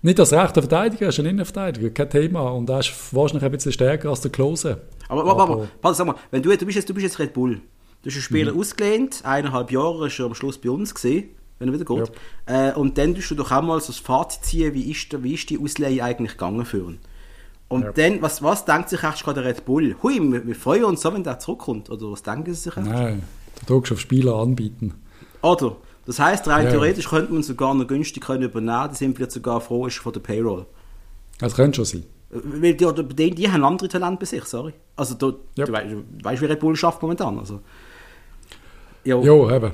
nicht als rechter Verteidiger, er ist ein Innenverteidiger, kein Thema. Und er ist wahrscheinlich ein bisschen stärker als der Klose. Aber, aber, aber, aber sag mal, wenn du, du, bist jetzt, du bist jetzt Red Bull, du hast einen Spieler mhm. ausgelehnt, eineinhalb Jahre ist er am Schluss bei uns gesehen, wenn er wieder geht. Ja. Äh, und dann tust du doch auch mal so das Fazit ziehen, wie ist, wie ist die Ausleihe eigentlich gegangen für ihn. Und ja. dann, was, was denkt sich eigentlich gerade der Red Bull? Hui, wir, wir, freuen uns so, wenn der zurückkommt. Oder was denken sie sich? Nein, du darfst auf Spieler anbieten. Oder? Das heißt, rein ja. theoretisch könnte man sogar noch günstig können übernehmen, da sind wir sogar froh ist von der Payroll. Das könnte schon sein. Weil die, die, die haben andere Talente bei sich, sorry. Also du, yep. du weißt, weißt, wie Red Bull schafft momentan. Also, jo. jo, eben.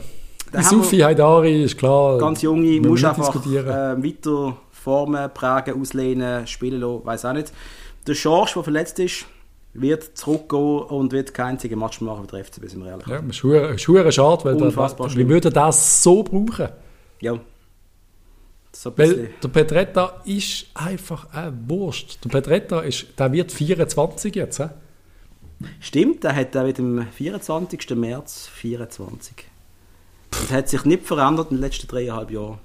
Die Sufi Haidari ist klar. Ganz junge, muss einfach äh, weiter formen, prägen, auslehnen, spielen lassen, weiß auch nicht. Der Schorsch, der verletzt ist, wird zurückgehen und wird keinen einzigen Match machen für den FCB, sind wir ehrlich. Ja, ist schwer schade, weil Unfassbar wir würden das so brauchen. Ja. So weil der Petretta ist einfach ein Wurst. Der Petretta ist, der wird 24 jetzt. He? Stimmt, der hat mit dem 24. März 24. Das hat sich nicht verändert in den letzten dreieinhalb Jahren.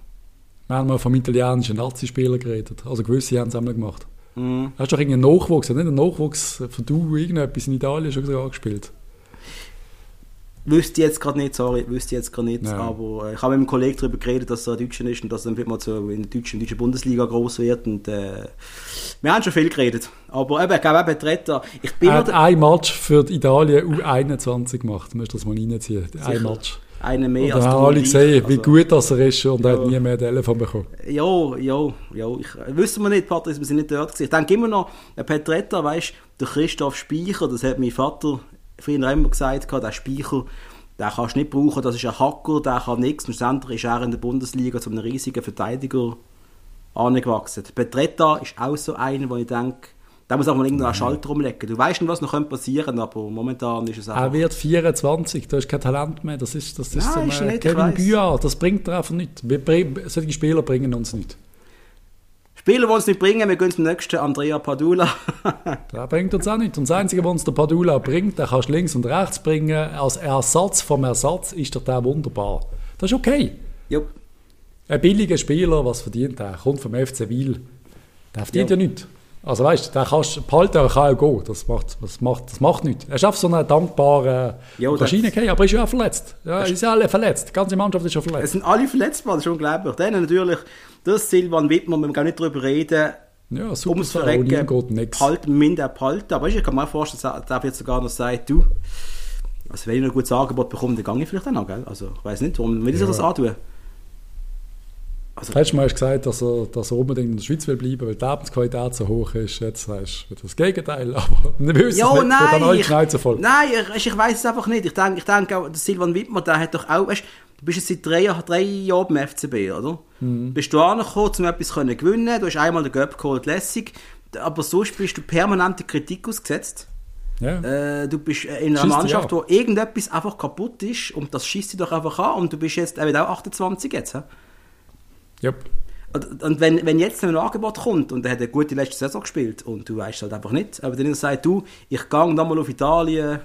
Wir haben mal vom italienischen Nazi-Spieler geredet. Also gewisse haben es einmal gemacht. Mhm. Hast du doch irgendeinen Nachwuchs, nicht einen Nachwuchs von du irgendetwas in Italien schon angespielt? Wüsste jetzt gerade nicht, sorry, wüsste jetzt gerade nicht, ja. aber äh, ich habe mit einem Kollegen darüber geredet, dass er ein Deutscher ist und dass er dann mal in der deutschen, deutschen Bundesliga groß wird und äh, wir haben schon viel geredet, aber eben, ich glaube eben Tretter, ich bin... Er hat ein Match für die Italien U21 gemacht, du musst das mal reinziehen, ein Match einen mehr als haben alle gesehen, also, wie gut das er ist und ja. er hat nie mehr Telefon bekommen. Ja, ja, ja. Ich, wissen wir nicht, Patrick, wir sind nicht dort gewesen. Ich denke immer noch, der Petretta, weißt der Christoph Speicher, das hat mein Vater früher immer gesagt, der Speicher, den kannst du nicht brauchen, das ist ein Hacker, der kann nichts. Und schlussendlich ist er in der Bundesliga zu einem riesigen Verteidiger angewachsen. Petretta ist auch so einer, wo ich denke, da muss auch mal irgendeinen Schalter umlegen. Du weißt nicht, was noch passieren könnte, aber momentan ist es einfach... Er wird 24, da ist kein Talent mehr. Das ist, das ist Nein, so ein nicht, Kevin Büa, das bringt er einfach nicht. solche Spieler bringen uns nicht. Spieler, die uns nicht bringen, wir gehen zum nächsten, Andrea Padula. der bringt uns auch nicht. Und das Einzige, was uns der Padula bringt, den kannst du links und rechts bringen. Als Ersatz vom Ersatz ist der, der wunderbar. Das ist okay. Jupp. Ein billiger Spieler, was verdient er? Kommt vom FC Wiel. Der verdient ja, ja nichts. Also weißt du, der kannst du behalten, er kann auch gehen. Das macht, das macht, das macht nichts. Er ist einfach so eine dankbare ja, Maschine, okay, aber ist ja auch verletzt. Ja, ist ja alle verletzt. Die ganze Mannschaft ist schon verletzt. Es sind alle verletzbar, das ist unglaublich. Dann natürlich, das Silvan Wittmann, wir gar nicht darüber reden. Ja, super. Ums Verrecken, halten, minder behalten. Aber ich kann mir vorstellen, dass er jetzt sogar noch sagt, du, also wenn ich ein gutes Angebot bekomme, dann gehe ich vielleicht auch noch, gell? Also ich weiß nicht, warum will ich ja. das antun? Also, Letztes Mal hast du gesagt, dass er, dass er unbedingt in der Schweiz will bleiben, weil die Lebensqualität so hoch ist. Jetzt sagst du das Gegenteil, aber wir wissen jo, es nicht. Nein, ich, voll. nein ich, ich weiß es einfach nicht. Ich denke, ich denke auch, der Silvan Wittmer, der hat doch auch, weißt, du bist jetzt seit drei, drei Jahren beim FCB, oder? Mhm. Bist du angekommen, um etwas zu gewinnen, du hast einmal den Göpp geholt, lässig, aber sonst bist du permanent der Kritik ausgesetzt. Ja. Äh, du bist in einer Schießt Mannschaft, wo irgendetwas einfach kaputt ist und das schießt dich doch einfach an und du bist jetzt auch 28 jetzt. He? Yep. Und, und wenn, wenn jetzt ein Angebot kommt und er hat eine gute letzte Saison gespielt und du weißt halt einfach nicht, aber dann sagt du, ich gehe nochmal auf Italien,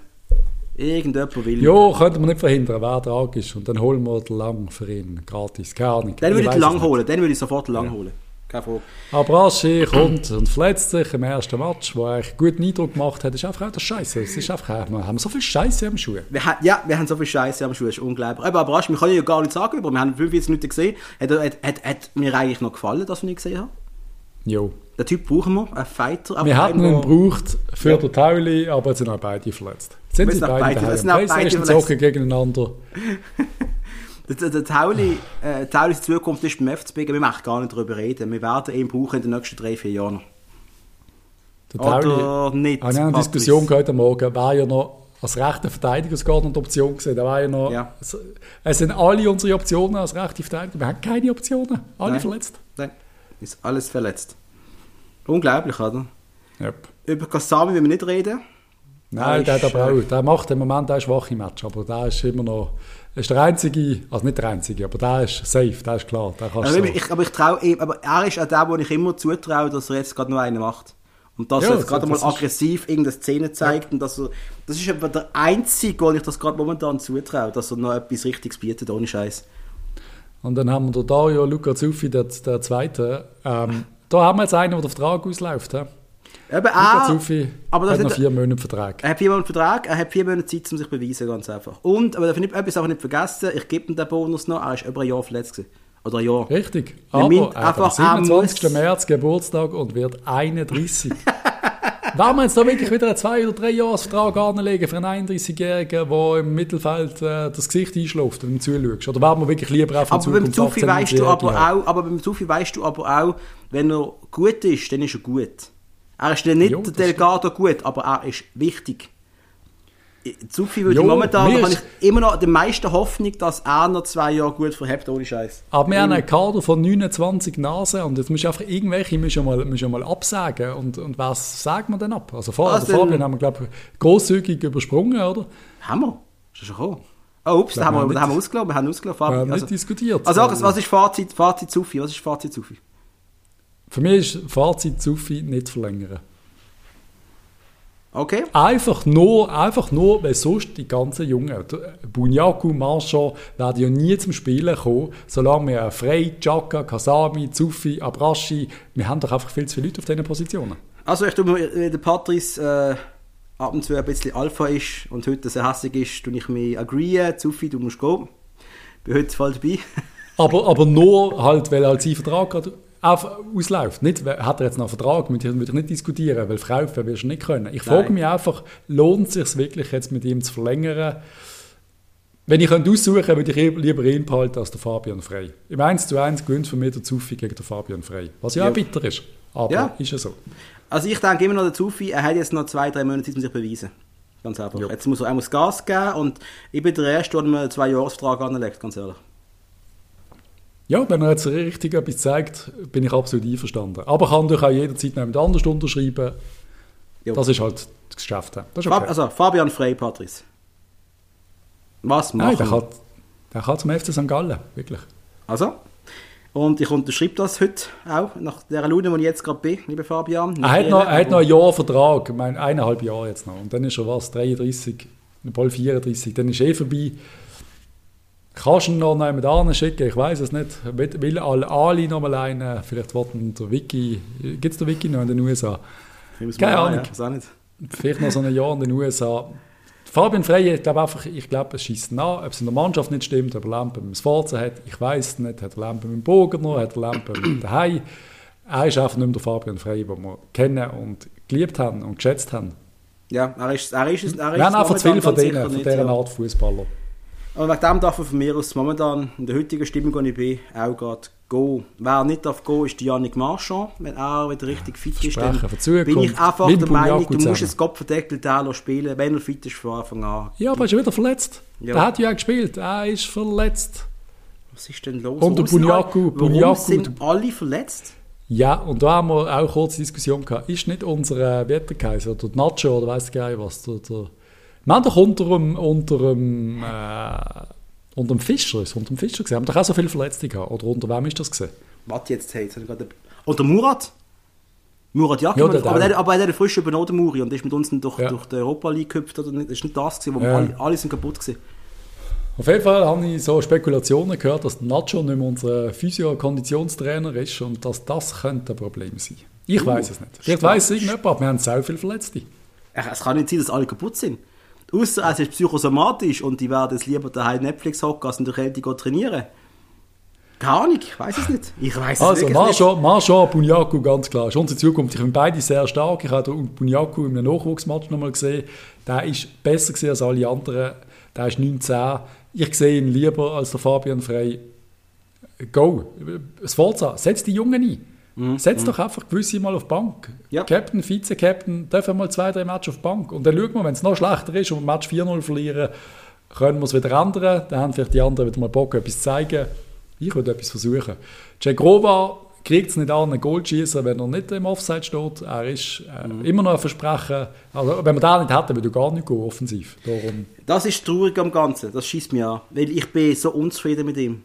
irgendjemand will. Ja, könnte man nicht verhindern, wer tragisch ist und dann holen wir den Lang für ihn, gratis, keine Ahnung. Dann würde ich den Lang holen, dann würde ich sofort den Lang ja. holen. Keine Frage. Aber Aschi kommt und verletzt sich im ersten Match, wo er eigentlich guten Eindruck gemacht hat, ist einfach auch das Scheiße. Es ist einfach, wir haben so viel Scheiße am Schuh. Wir ha ja, wir haben so viel Scheiße am Schuh, das ist unglaublich. Aber, Aschi, wir können ja gar nicht sagen, aber wir haben 45 Minuten gesehen. Hat, hat, hat, hat mir eigentlich noch gefallen, dass wir ihn gesehen haben? Jo. Den Typ brauchen wir, einen Fighter. Wir hätten einen, ihn der- gebraucht für Ja. den Tauli, aber jetzt sind auch beide verletzt. Jetzt sind sind auch beide beide- daheim. wir sind beide verletzt. gegeneinander. Der, der, Tauli, äh, Taulis Zukunft ist beim FCB, wir möchten gar nicht darüber reden. Wir werden ihn brauchen in den nächsten drei, vier Jahren. Der Oder Tauli, nicht, habe ich eine? Diskussion gehört am Morgen, war ja noch als rechter Verteidiger sogar noch die Option gesehen. Da war ja noch, Ja. es, es sind alle unsere Optionen als rechte Verteidiger. Wir haben keine Optionen. Alle Nein. verletzt. Nein, ist alles verletzt. Unglaublich, oder? Yep. Über Kasami will wir nicht reden. Nein, Der der, ist, der, aber äh, der macht im Moment auch schwache Match, aber der ist immer noch, ist der einzige, also nicht der einzige, aber der ist safe, der ist klar. Der kannst Aber du ich, aber ich traue aber er ist auch der, wo ich immer zutraue, dass er jetzt gerade noch einen macht. Und dass Ja, er jetzt gerade mal aggressiv irgendeine Szene zeigt und dass er, das ist aber der einzige, wo ich das gerade momentan zutraue, dass er noch etwas Richtiges bietet, ohne Scheiß. Und dann haben wir den Dario Luca Zuffi, der, der Zweite. Ähm, da haben wir jetzt einen, der den Vertrag ausläuft. He? Eben Luca er, Zuffi Ah, aber das hat noch vier Monate Vertrag. er hat vier Monate Vertrag, er hat vier Monate Zeit, um sich zu beweisen, ganz einfach. Und, aber darf ich nicht, etwas auch nicht vergessen, ich gebe ihm den Bonus noch, er ist über ein Jahr verletzt gewesen. Oder ein Jahr. Richtig. Aber er hat am einfach- er 27. muss- März Geburtstag und wird 31. Wollen wir jetzt da wirklich wieder einen zwei- oder drei Jahresvertrag anlegen für einen 31-Jährigen, der im Mittelfeld äh, das Gesicht einschläft und ihm zuschaust? Oder wollen wir wirklich lieber auf den Aber beim Zufi 18- weißt du aber auch, aber beim Zufi weißt du aber auch, wenn er gut ist, dann ist er gut. Er ist nicht Jo, Delgado gut, aber er ist wichtig. Zufi würde Jo, ich momentan mir habe ich immer noch die meiste Hoffnung, dass er noch zwei Jahre gut verhebt, ohne Scheiß. Aber wir haben einen Kader von 29 Nasen und jetzt musst du einfach irgendwelche musst du mal, musst du mal absagen. Und, und was sagt man denn ab? Also vorher, Also, den Fabian haben wir, glaube ich, grosszügig übersprungen, oder? Haben wir? Ist das schon gekommen? Oh, ups, da wir haben wir, haben da wir ausgelassen, wir haben ausgelassen. Wir Fabi. haben Also, nicht diskutiert. also was, was ist Fazit, Fazit Zufi? Was ist Fazit Zufi? Für mich ist Fazit Sufi nicht verlängern. Okay? Einfach nur, einfach nur, weil sonst die ganzen Jungen, Bunyaku, Marchand, werden ja nie zum Spielen kommen, solange wir Frey, Chaka, Kasami, Zufi, Abrashi, wir haben doch einfach viel zu viele Leute auf diesen Positionen. Also ich tue mir, der Patrice äh, ab und zu ein bisschen Alpha ist und heute sehr hässlich ist, tue ich mich agreeen, Zufi, du musst gehen. Bin heute voll dabei. Aber, aber nur halt, weil halt sein Vertrag gerade auf- ausläuft. Nicht, hat er jetzt noch einen Vertrag, mit dem würde ich nicht diskutieren, weil verkaufen wirst du nicht können. Ich frage Nein. mich einfach, lohnt es sich wirklich jetzt mit ihm zu verlängern? Wenn ich könnte aussuchen würde ich lieber ihn behalten als den Fabian Frey. Im 1 zu 1 gewinnt für mich der Zufi gegen den Fabian Frey. Was ja, Ja. bitter ist. Aber Ja. ist ja so. Also ich denke immer noch der Zufi, er hat jetzt noch zwei, drei Monate Zeit, um sich zu beweisen. Ganz einfach. Ja. Jetzt muss er, er muss Gas geben und ich bin der Erste, der mir einen Zwei-Jahres-Vertrag anlegt, ganz ehrlich. Ja, wenn er jetzt richtig etwas zeigt, bin ich absolut einverstanden. Aber kann natürlich auch jederzeit jemand anders unterschreiben. Ja. Das ist halt das Geschäft. Das Fab, okay. also Fabian Frey, Patrice. Was machen Nein, der kann, zum FC St. Gallen, wirklich. Also, und ich unterschreibe das heute auch, nach der Laune, wo ich jetzt gerade bin, liebe Fabian. Er hat, noch, er hat noch ein Jahr Vertrag, ich meine, eineinhalb Jahre jetzt noch. Und dann ist er was, 33, bald 34, dann ist eh vorbei. Kannst du ihn noch jemand anderen schicken? Ich weiß es nicht. Will, alle Ali noch mal einen? Vielleicht warten der Wiki. Gibt es den Wiki noch in den USA? Keine Ahnung. Ja, nicht. Vielleicht noch so ein Jahr in den USA. Fabian Frey, ich glaube einfach, ich glaube, es schießt nach, ob es in der Mannschaft nicht stimmt, ob er Lampe mit dem Sforza hat, ich weiß es nicht, hat er Lampe mit dem Bogen noch, hat er Lampe mit daheim. Er ist einfach nicht mehr der Fabian Frey, den wir kennen und geliebt haben und geschätzt haben. Ja, er ist, er ist, er ist Wir haben einfach zu viel von denen, von dieser ja. Art Fußballer. Und wegen dem darf er von mir aus momentan in der heutigen Stimmung, die ich bin, auch gerade gehen. Wer nicht darf gehen, ist Yannick Marchand. Wenn er wieder richtig fit ist, dann bin ich einfach der Meinung, du musst es Kopfverdeckelt spielen, wenn er fit ist von Anfang an. Ja, aber er ist wieder verletzt. Ja. Der hat ja auch gespielt, er ist verletzt. Was ist denn los? Und der Bunyaku- Bunyaku- sind alle verletzt? Ja, und da haben wir auch kurz Diskussion gehabt. Ist nicht unser äh, Wetterkaiser oder der Nacho oder weiss der Geil was? Der, der, wir haben doch unter dem, unter dem, äh, unter dem Fischer, ist unter dem Fischer gesehen, haben doch auch so viele Verletzte gehabt. Oder unter wem ist das gesehen? Was jetzt hey, jetzt habe ich gerade- Oder Murat? Murat Jakin, Ja, der aber, der, aber der hat frisch übernommen, der Muri, und ist mit uns dann durch, Ja. durch die Europa League gehüpft. Oder nicht? Das ist nicht das, gewesen, wo Ja. alle, alle sind kaputt gewesen. Auf jeden Fall habe ich so Spekulationen gehört, dass Nacho nicht mehr unser Physio-Konditionstrainer ist und dass das könnte ein Problem sein. Ich Uh, weiß es nicht. Vielleicht weiß es irgendjemand, aber wir haben sehr viele Verletzte. Es kann nicht sein, dass alle kaputt sind. Außer es ist psychosomatisch und die werden es lieber daheim Netflix hocken, als in der Kälte trainieren. Keine Ahnung, ich weiß es nicht. Ich weiß es Also, wirklich Marchand, Marchand, Bunyaku, ganz klar, ist unsere Zukunft. Ich bin beide sehr stark. Ich habe Bunyaku in einem Nachwuchsmatch nochmal gesehen. Der ist besser gewesen als alle anderen. Der ist 19. Ich sehe ihn lieber als der Fabian Frey. Go. Das Forza, setz die Jungen ein. Setz doch einfach gewisse mal auf die Bank. Mhm, Ja. Captain, Vize-Captain, dürfen mal zwei, drei Matches auf Bank. Und dann schauen wir, wenn es noch schlechter ist und wir Match 4-0 verlieren, können wir es wieder ändern. Dann haben vielleicht die anderen wieder mal Bock, etwas zu zeigen. Ich würde etwas versuchen. Cegrova kriegt es nicht an, einen Goal schießen, wenn er nicht im Offside steht. Er ist äh, Mhm. immer noch ein Versprechen. Also, wenn wir den nicht hätten, würde er gar nicht gehen, offensiv. Darum, Das ist traurig am Ganzen. Das schießt mir an. Weil ich bin so unzufrieden mit ihm.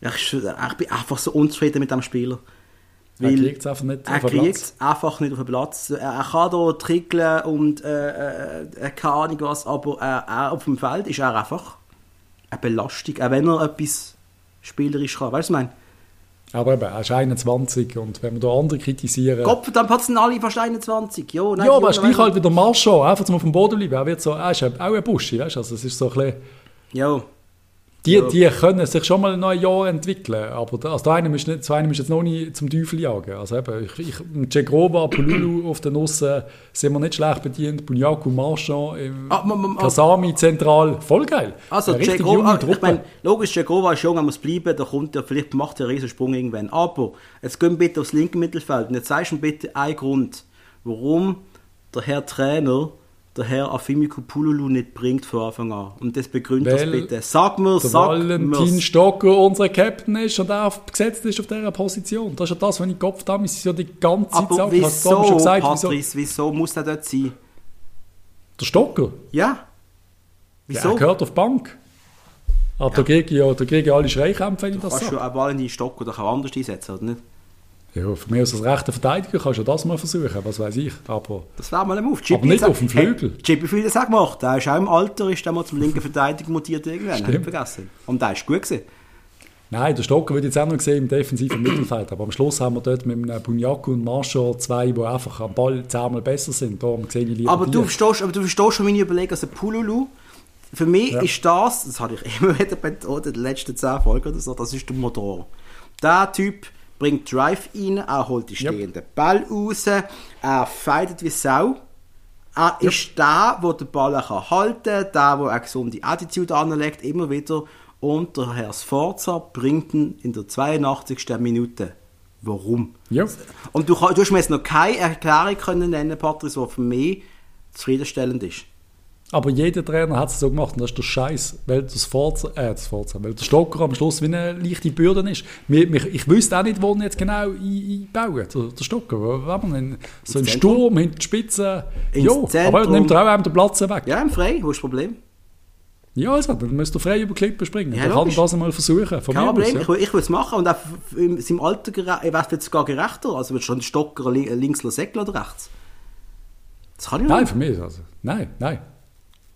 Ich, ich bin einfach so unzufrieden mit dem Spieler. Er Weil kriegt es einfach nicht er auf den Platz. einfach nicht auf den Platz. Er, er kann da trickeln und äh, äh, keine Ahnung was, aber er, er auf dem Feld ist er einfach eine Belastung. Auch wenn er etwas spielerisch kann. Weißt du, was ich meine? Aber eben, er ist 21 und wenn wir da andere kritisieren... Gott, dann es alle fast 21. Jo, nein, ja, aber er ist gleich halt wieder Marschall, einfach zum auf dem Boden bleiben. Er, wird so, er ist auch ein Buschi, weißt du? Also, es ist so ein bisschen... Jo. Die, Ja. die können sich schon mal ein Jahr entwickeln, aber da, also einem ist nicht, zu einem ist jetzt noch nicht zum Teufel jagen. Also eben, ich, ich, mit Cegrova, Pululu auf den Nussen sind wir nicht schlecht bedient, Bunyaku, Marchand, im Ah, ma- Kasami zentral, voll geil. Also, Cegrova, ich meine, logisch, Cegrova ist jung, er muss bleiben, da kommt er, vielleicht macht er einen riesen Sprung irgendwann. Aber, jetzt gehen wir bitte aufs linke Mittelfeld und jetzt sagst du mir bitte einen Grund, warum der Herr Trainer der Herr Afimiku Pululu nicht bringt von Anfang an. Und das begründet das Weil bitte. Sag mir, sag Valentin mir. Stocker unser Captain ist und auf- gesetzt ist auf dieser Position. Das ist ja das, was ich Kopf habe, ist ja die ganze Zeit Aber vorhin wieso, schon gesagt, wieso? Patrice, wieso muss er dort sein? Der Stocker? Ja? Ja, Wieso? er gehört auf die Bank. Aber da kriege ich ja da kriege ich alle Schreikämpfe, wenn ich das Kannst sage. du auch Valentin Stock oder auch anders einsetzen, oder nicht? Ja, von mir aus als rechter Verteidiger kannst du das mal versuchen, was weiß ich. Aber Das wäre mal ein Move. Aber nicht auf dem Flügel. Hey, Chippy Field das auch gemacht. Der ist auch im Alter, ist der mal zum linken Verteidiger mutiert irgendwann. Hab ich Stimmt. vergessen. Und der ist gut gewesen. nein, der Stocker würde ich jetzt auch noch sehen im defensiven Mittelfeld. Aber am Schluss haben wir dort mit einem Bunyaku und Marshall zwei, die einfach am Ball zehnmal besser sind. Darum sehe ich lieber Aber du, verstehst, aber du verstehst schon meine Überlegung, also Pululu, für mich Ja. ist das, das habe ich immer wieder betont in den letzten 10 Folgen oder so, das ist der Motor. Der Typ bringt Drive rein, er holt die Yep. stehenden Ball raus, er feidet wie Sau. Er ist der, der den Ball kann halten kann, der, der eine gesunde Attitude anlegt, immer wieder. Und der Herr Sforza bringt ihn in der 82. Minute. Warum? Ja. Und du, du hast mir jetzt noch keine Erklärung können nennen, Patrice, die für mich zufriedenstellend ist. Aber jeder Trainer hat es so gemacht und das ist der Scheiß, weil das Forza, äh, das Forza, weil der Stocker am Schluss wie eine leichte Bürde ist. Mir, mich, ich wüsste auch nicht, wo ihn jetzt genau ein- einbauen, der, der Stocker. Wenn man einen, so Zentrum? Sturm hinter die Spitze, ja, aber er nimmt er auch den Platz weg. Ja, im Frei, wo ist das Problem? Ja, also, dann müsste er frei über die Klippe springen. Ja, dann kann er das einmal versuchen. Von Kein mir Problem, aus, ich, ja. will- ich will es machen und auch in seinem Alter ich weiß jetzt sogar gerechter. Also wird schon Stocker li- links Säckler oder rechts? Das kann ich Nein, nicht. für mich also. Nein, nein.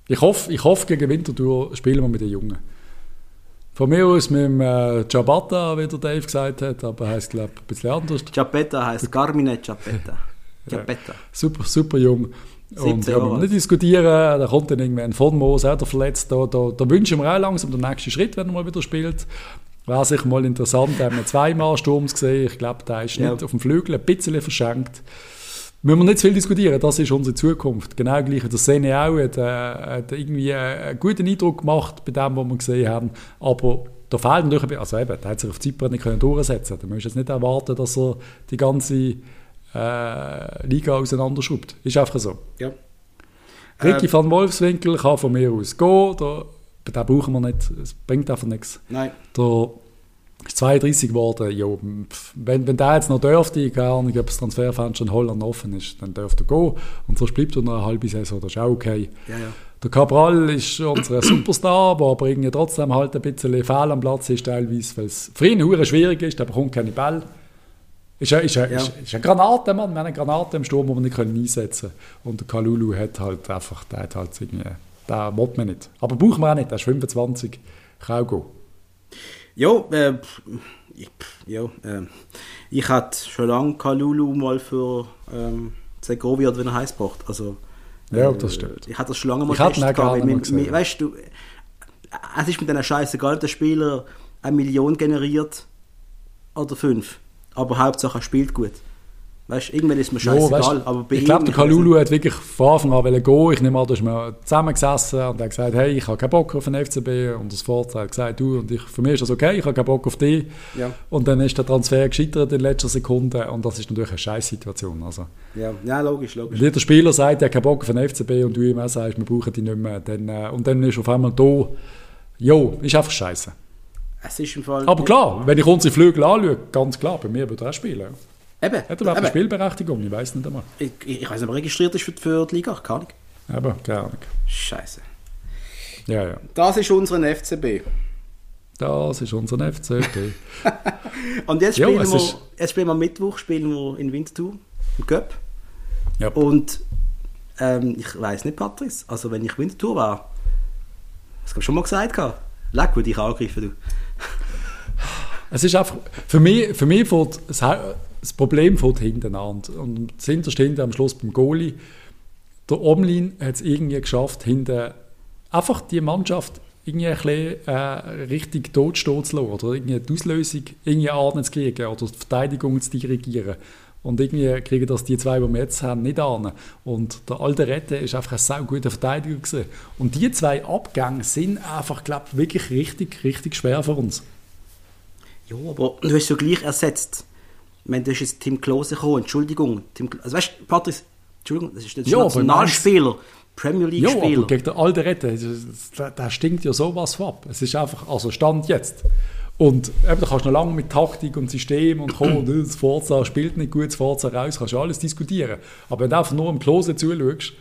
Ich hoffe, ich hoffe gegen Winterthur spielen wir mit den Jungen. Von mir aus mit dem äh, Ciabatta, wie der Dave gesagt hat, aber er heißt glaube ich ein bisschen anders. Ciapetta heisst Carmine Ciapetta. Ciapetta. Super, super jung. 17 Und ja, wir nicht diskutieren, da kommt dann irgendwann von Moos, auch der verletzt. Da, da, da wünschen wir auch langsam den nächsten Schritt, wenn er mal wieder spielt. Wäre sicher mal interessant, haben wir zweimal Sturms gesehen. Ich glaube, der ist Ja. nicht auf dem Flügel, ein bisschen verschenkt. Müssen wir nicht zu viel diskutieren, das ist unsere Zukunft. Genau gleich wie der Sene auch hat, äh, hat irgendwie äh, einen guten Eindruck gemacht bei dem, was wir gesehen haben. Aber da fehlt natürlich, ein bisschen- also eben, der hat sich auf Zypern nicht können durchsetzen. Da musst du jetzt nicht erwarten, dass er die ganze äh, Liga auseinanderschraubt. Ist einfach so. Ja. Ricky Ähm. van Wolfswinkel kann von mir aus gehen. Da, den brauchen wir nicht. Es bringt einfach nichts. Nein. Der ist 32 geworden. Ja, wenn, wenn der jetzt noch dürfte, keine Ahnung, ob das Transferfenster in Holland offen ist, dann dürfte er gehen. Und sonst bleibt er noch eine halbe Saison. Das ist auch okay. Ja, ja. Der Cabral ist unser Superstar, der aber irgendwie trotzdem halt ein bisschen fehl am Platz ist, teilweise, weil es für ihn hure schwierig ist, der bekommt keine Bälle. Ist ein, ist, ein, Ja. ist, ist eine Granate, Mann. Wir haben eine Granate im Sturm, die wir nicht können einsetzen können. Und der Kalulu hat halt einfach, der hat halt irgendwie den will man nicht. Aber brauchen wir auch nicht, der ist 25, kann auch gehen. Ja, äh, ich, ja, äh, ich hatte schon lange Kalulu mal für ähm, Segovia oder wie er heißt gebracht. Also, ja, das stimmt. Ich hatte das schon lange mal getestet. Weißt du, es ist mit diesen scheiße der Spieler eine Million generiert oder fünf. Aber Hauptsache er spielt gut. Weißt, irgendwann ist mir scheißegal. aber ich glaube, der Kalulu hat wirklich von Anfang an gehen. Ich nehme an, du hast mir zusammengesessen und hat gesagt, hey, ich habe keinen Bock auf den FCB. Und das Vorteil hat gesagt, du und ich, für mich ist das okay, ich habe keinen Bock auf dich. Ja. Und dann ist der Transfer gescheitert in letzter Sekunde und das ist natürlich eine Scheißsituation. Also, ja. ja, logisch, logisch. Wenn der Spieler sagt, er hat keinen Bock auf den FCB und du ihm auch sagst, wir brauchen die nicht mehr, dann, äh, und dann ist auf einmal da, jo, ist einfach scheiße. Es ist im Fall... Aber klar, wenn ich unsere Flügel anschaue, ganz klar, bei mir würde er auch spielen. Eben. Hat er überhaupt eine Spielberechtigung? Ich weiß nicht einmal. Ich, ich, weiß nicht, ob er registriert ist für, für die Liga. Keine Ahnung. Aber keine Ahnung. Scheiße. Ja, ja. Das ist unser FCB. Das ist unser FCB. Und jetzt spielen, jo, wir, jetzt spielen wir Mittwoch spielen wir in Winterthur im Cup. Ja. Und ähm, ich weiß nicht, Patrice, also wenn ich Winterthur war, das habe ich schon mal gesagt, leck, würde ich angreifen, du. Es ist einfach, für mich, für mich das, das Problem fällt hinten an. Und das hinterste am Schluss beim Goalie. Der Omlin hat es irgendwie geschafft, hinten einfach die Mannschaft irgendwie ein bisschen äh, richtig totstehen zu lassen oder irgendwie die Auslösung irgendwie an zu kriegen oder die Verteidigung zu dirigieren. Und irgendwie kriegen das die zwei, die wir jetzt haben, nicht an. Und der alte Rette ist einfach ein sehr guter Verteidiger gewesen. Und die zwei Abgänge sind einfach, glaube ich, wirklich richtig, richtig schwer für uns. Ja, aber du hast ja gleich ersetzt. Ich meine, du hast jetzt Tim Klose gekommen, Entschuldigung. Tim, also weißt du, Patrice, Entschuldigung, das ist der ja, Nationalspieler, Premier League-Spieler. Ja, gegen den alten Retter, der stinkt ja sowas ab. Es ist einfach, also Stand jetzt. Und eben, da kannst du noch lange mit Taktik und System und und das Forza spielt nicht gut, das Forza raus, kannst du alles diskutieren. Aber wenn du einfach nur im Klose zuschaust,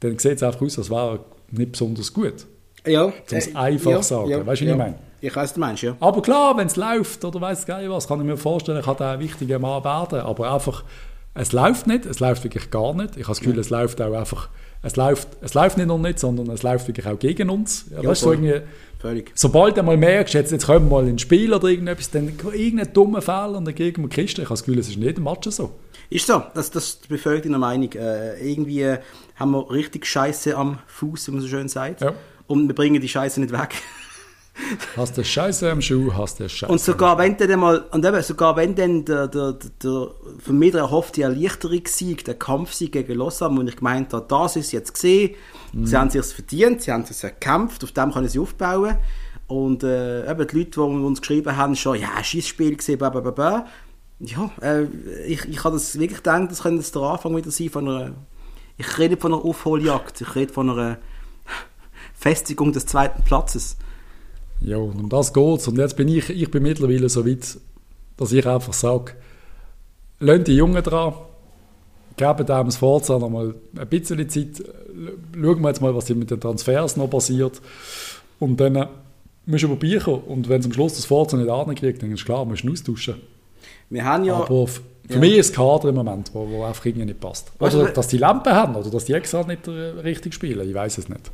dann sieht es einfach aus, als wäre er nicht besonders gut. Ja. Um es äh, einfach ja, sagen. Ja, weißt du, ja. was ich meine? Ich weiß, du meinst, ja. Aber klar, wenn es läuft oder weiß gar nicht was, kann ich mir vorstellen, kann der ein wichtiger Mann werden. Aber einfach, es läuft nicht, es läuft wirklich gar nicht. Ich habe das Gefühl, ja. es läuft auch einfach, es läuft, es läuft nicht nur nicht, sondern es läuft wirklich auch gegen uns. Ja, weißt, so Völlig. Sobald du mal merkst, jetzt, jetzt kommen wir mal ins Spiel oder irgendetwas, dann irgendein dummer Fehler und dann kriegen wir Kiste. Ich habe das Gefühl, es ist in jedem Match so. Ist so, das, das befeuert in der Meinung. Äh, irgendwie haben wir richtig Scheiße am Fuß, wie man so schön sagt. Ja. Und wir bringen die Scheiße nicht weg. hast du Scheiße am Schuh, hast du Scheiße. Und sogar wenn dann mal, und eben, sogar wenn dann der, der, der von mir erhoffte Erleichterungssieg, der Kampfsieg gegen Lausanne, wo ich gemeint habe, das ist jetzt gesehen, mm. sie haben sich verdient, sie haben sich erkämpft, auf dem können sie aufbauen. Und äh, eben die Leute, die uns geschrieben haben, schon, ja, Schießspiel gesehen, bla, bla, bla, bla. Ja, äh, ich, ich habe das wirklich gedacht, das könnte der Anfang wieder sein von einer, ich rede von einer Aufholjagd, ich rede von einer Festigung des zweiten Platzes. Ja, und um das geht's. Und jetzt bin ich, ich bin mittlerweile so weit, dass ich einfach sage, lasst die Jungen dran, geben dem das Forza noch mal ein bisschen Zeit, schauen wir jetzt mal, was mit den Transfers noch passiert. Und dann musst du vorbeikommen. Und wenn es am Schluss das Forza nicht ankriegt, dann ist klar, musst du ihn austauschen. Wir haben ja... Aber für ja. mich ist Kader im Moment, wo, wo einfach irgendwie nicht passt. Oder also, dass die Lampen haben oder dass die extra nicht richtig spielen, ich weiß es nicht.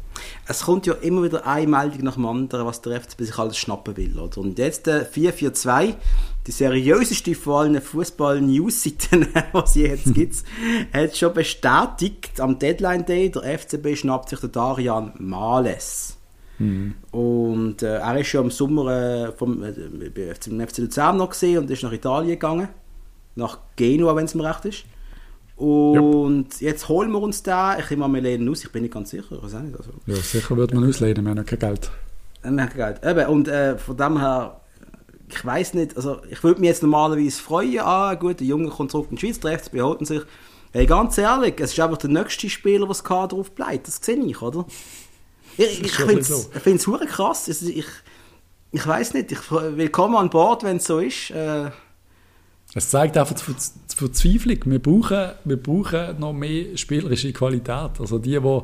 Es kommt ja immer wieder eine Meldung nach dem anderen, was der FCB sich alles schnappen will. Oder? Und jetzt der äh, 442, die seriöseste von allen Fußball-News-Seiten, was es jetzt gibt, hat schon bestätigt, am Deadline-Day, der FCB schnappt sich den Darian Males. Mhm. Und äh, er ist ja im Sommer äh, vom, äh, FC Luzern noch gesehen und ist nach Italien gegangen nach Genua, wenn es mir recht ist. Und yep. jetzt holen wir uns da. Ich nehme mal, wir lehnen aus, ich bin nicht ganz sicher. Ich weiß nicht, also. Ja, sicher wird man auslehnen, wir haben kein Geld. Wir haben kein Geld. Eben, und äh, von dem her, ich weiß nicht, also ich würde mich jetzt normalerweise freuen, ah gut, der Junge kommt zurück in die Schweiz, FC behalten sich. Hey, ganz ehrlich, es ist einfach der nächste Spieler, der das Kader drauf bleibt. Das sehe ich, oder? Ich, ich finde es krass. Ich, ich, ich weiß nicht, ich, willkommen an Bord, wenn es so ist. Äh, es zeigt einfach die Verzweiflung. Wir brauchen, wir brauchen noch mehr spielerische Qualität. Also die, die,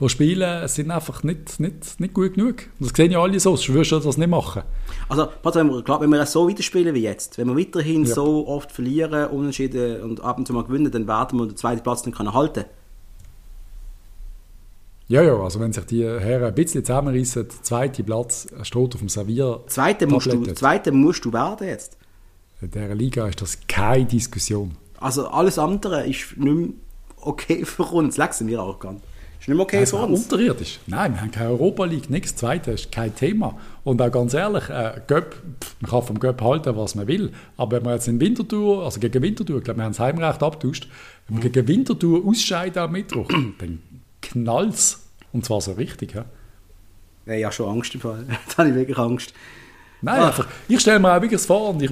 die spielen, sind einfach nicht, nicht, nicht gut genug. Und das sehen ja alle so, sonst würdest du das nicht machen. Also, wenn wir, klar, wenn wir so weiterspielen wie jetzt, wenn wir weiterhin ja. so oft verlieren, unentschieden und ab und zu mal gewinnen, dann werden wir den zweiten Platz nicht können halten Ja, ja, also wenn sich die Herren ein bisschen zusammenreißen, der zweite Platz steht auf dem Servier. Zweite musst, du, zweite musst du werden jetzt. In dieser Liga ist das keine Diskussion. Also alles andere ist nicht mehr okay für uns. Lexen wir auch gar nicht. Ist nicht mehr okay also für uns. Unterirdisch. Nein, wir haben keine Europa League, nichts. Zweite ist kein Thema. Und auch ganz ehrlich, äh, Göpp, man kann vom Göpp halten, was man will. Aber wenn man jetzt in Winterthur, also gegen Winterthur, ich glaube, wir haben das Heimrecht abgetauscht, wenn man gegen Winterthur ausscheidet am Mittwoch, dann knallt Und zwar so richtig. Ja, ja, ja schon Angst im Fall. da habe ich wirklich Angst. Nein, einfach, ich stelle mir auch wirklich vor, und ich,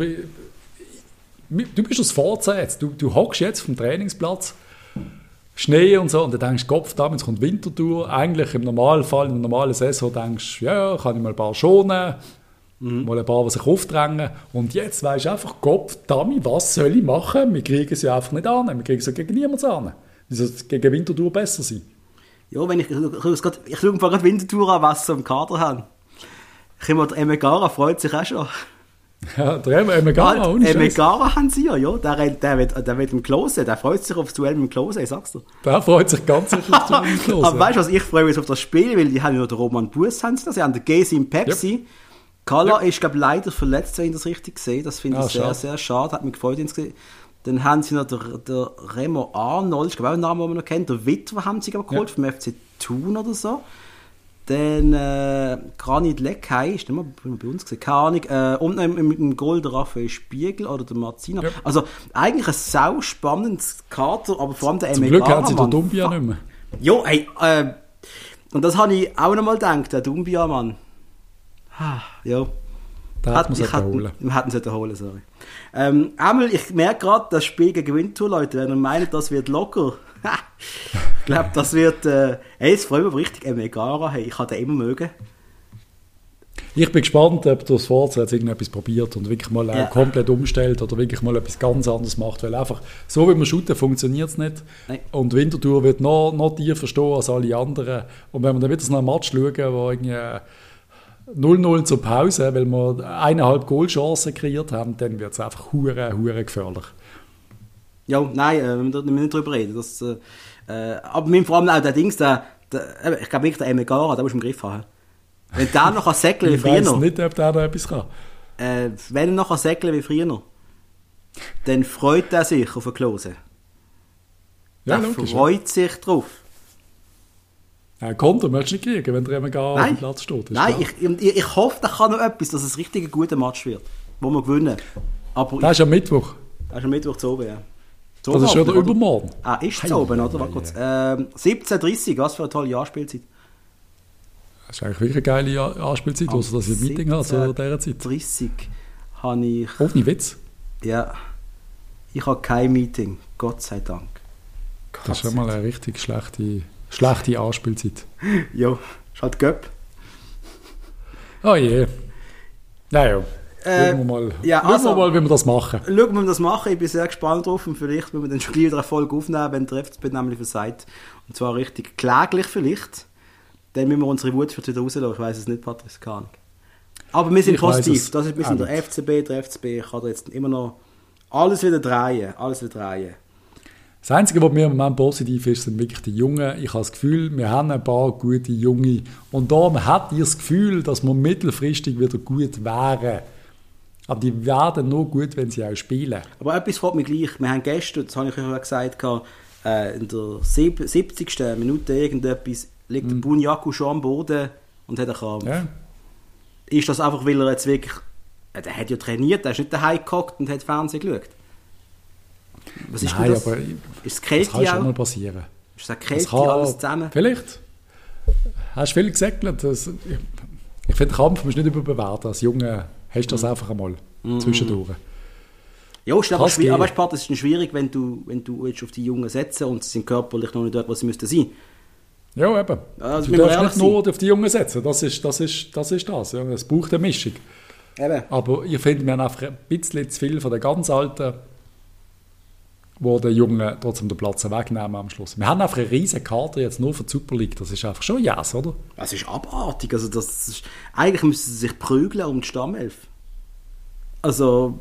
du bist das Vorzeit jetzt, du, du hockst jetzt vom Trainingsplatz, Schnee und so, und dann denkst du, Kopf, damit kommt Wintertour. Eigentlich im Normalfall, in der normalen Saison denkst du, ja, kann ich mal ein paar schonen, mhm. mal ein paar, die sich aufdrängen. Und jetzt weisst du einfach, Kopf, Dami, was soll ich machen? Wir kriegen es ja einfach nicht an, wir kriegen es ja gegen niemanden an. Wie soll es gegen Wintertour besser sein? Ja, wenn ich, ich, ich, ich schaue gerade Wintertour an, was sie im Kader haben. Ich immer, der Emegara freut sich auch schon. Ja, der Emegara, halt, Emegara haben sie ja, ja. Der, der, wird, der wird im Klose, der freut sich aufs Duell mit dem Klose, ich sag's dir. Der freut sich ganz sicher aufs Duell mit dem Klose. Aber weißt du was, ich freue mich auf das Spiel, weil die haben ja den Roman Bus, haben sie das, sie haben den Gesi im Pepsi. Yep. Kala yep. ist, glaube leider verletzt, wenn ich das richtig sehe. Das finde ich ah, sehr, schade. sehr schade, hat mich gefreut, ihn. Dann haben sie noch den, den Remo Arnold, ich glaube auch einen Namen, den man noch kennt, der Witwer haben sie geholt, ja. vom FC Thun oder so. Dann äh, Granit Leckheim, ist nicht mal bei uns gesehen, keine Ahnung. Äh, und mit dem Gold der Raphael Spiegel oder der Marzina. Ja. Also eigentlich ein sau spannendes Kater, aber vor allem der Zum Glück haben sie den Dumbia nicht mehr. Jo, ey, äh, und das habe ich auch noch mal gedacht, der Dumbia, Mann. Ja. Da hat man es holen. Wir hätten es holen, sorry. Ähm, einmal, ich merke gerade, das Spiel gegen Winter, Leute, wenn ihr meint, das wird locker. ich glaube, das wird. Äh, ey, es freut mich richtig. Megara, hey, ich kann den immer mögen. Ich bin gespannt, ob das Forza jetzt irgendetwas probiert und wirklich mal ja. komplett umstellt oder wirklich mal etwas ganz anderes macht. Weil einfach, so wie man shooten, funktioniert es nicht. Nein. Und Winterthur wird noch, noch tiefer stehen als alle anderen. Und wenn wir dann wieder so einen Match schauen, wo irgendwie 0-0 zur Pause, weil wir eineinhalb Goalchancen kreiert haben, dann wird es einfach hure, hure gefährlich. Ja, nein, äh, wir müssen nicht drüber reden. Das, äh, äh aber vor allem auch der Dings, der, der ich glaube wirklich, der Emegara, der muss im Griff haben. Wenn der noch säckeln wie früher. Ich weiß nicht, ob der da etwas kann. Äh, wenn er noch säckeln wie früher, dann freut er sich auf eine Klose. Ja, der logisch, freut ja. sich drauf. Ja, Konto möchtest du nicht kriegen, wenn der Emegara auf dem Platz steht. Nein, ich, ich, ich, hoffe, da kann noch etwas, dass es richtig ein guter Match wird, wo wir gewinnen. Aber das ist am Mittwoch. Das ist am Mittwoch zu oben, ja. So das ist schon der übermorgen. Ah, ist es oben, oder? Warte kurz. Ähm, 17.30 was für eine tolle Anspielzeit. Das ist eigentlich wirklich eine geile Anspielzeit, außer dass ich ein Meeting habe zu dieser Zeit. 30 habe ich... Ohne Witz? Ja. Ich habe kein Meeting, Gott sei Dank. Gott das ist schon mal eine richtig schlechte, schlechte Anspielzeit. ja, ist halt Göpp. Oh je. Naja. Äh, schauen wir mal, ja, also, wir mal, wie wir das machen. Schauen wir, wir das machen. Ich bin sehr gespannt drauf und vielleicht, wenn wir dann schon wieder eine Folge aufnehmen, wenn der FCB nämlich versagt. Und zwar richtig kläglich vielleicht. Dann müssen wir unsere Wut wieder rauslassen. Ich weiß es nicht, Patrick, keine Ahnung. Aber wir sind ich positiv. Das ist ein bisschen der FCB. Der FCB kann jetzt immer noch alles wieder drehen. Alles wieder drehen. Das Einzige, was mir im Moment positiv ist, sind wirklich die Jungen. Ich habe das Gefühl, wir haben ein paar gute Junge. Und da hat ihr das Gefühl, dass wir mittelfristig wieder gut wären. Aber die werden nur gut, wenn sie auch spielen. Aber etwas fragt mich gleich. Wir haben gestern, das habe ich euch gesagt, äh, in der 70. Minute irgendetwas liegt mhm. Bunyaku schon am Boden und hat einen Krampf. Ja. Ist das einfach, weil er jetzt wirklich... Äh, der hat ja trainiert, der ist nicht daheim gehockt und hat Fernsehen geschaut. Was ist Nein, das? aber ist es Kälte das kann schon mal passieren. Ist es Kälte alles zusammen? Vielleicht. Hast du viel gesäckelt? ich, ich finde, Kampf musst du nicht überbewerten. Als Junge hast du das mhm. einfach einmal mhm. zwischendurch. Ja, ist aber, schwierig, aber weißt, das ist schwierig, wenn du, wenn du jetzt auf die Jungen setzen und sie sind körperlich noch nicht dort, wo sie müssten sein. Ja, eben. Also, du darfst nicht nur auf die Jungen setzen, das ist das. Ist, das, ist das. Ja. Es braucht eine Mischung. Eben. Aber ich finde, wir haben einfach ein bisschen zu viel von den ganz Alten, wo den Jungen trotzdem den Platz wegnehmen am Schluss. Wir haben einfach eine riesige Karte jetzt nur für die Super League. Das ist einfach schon yes, oder? Das ist abartig. Also das ist, eigentlich müssen sie sich prügeln um die Stammelf. Also,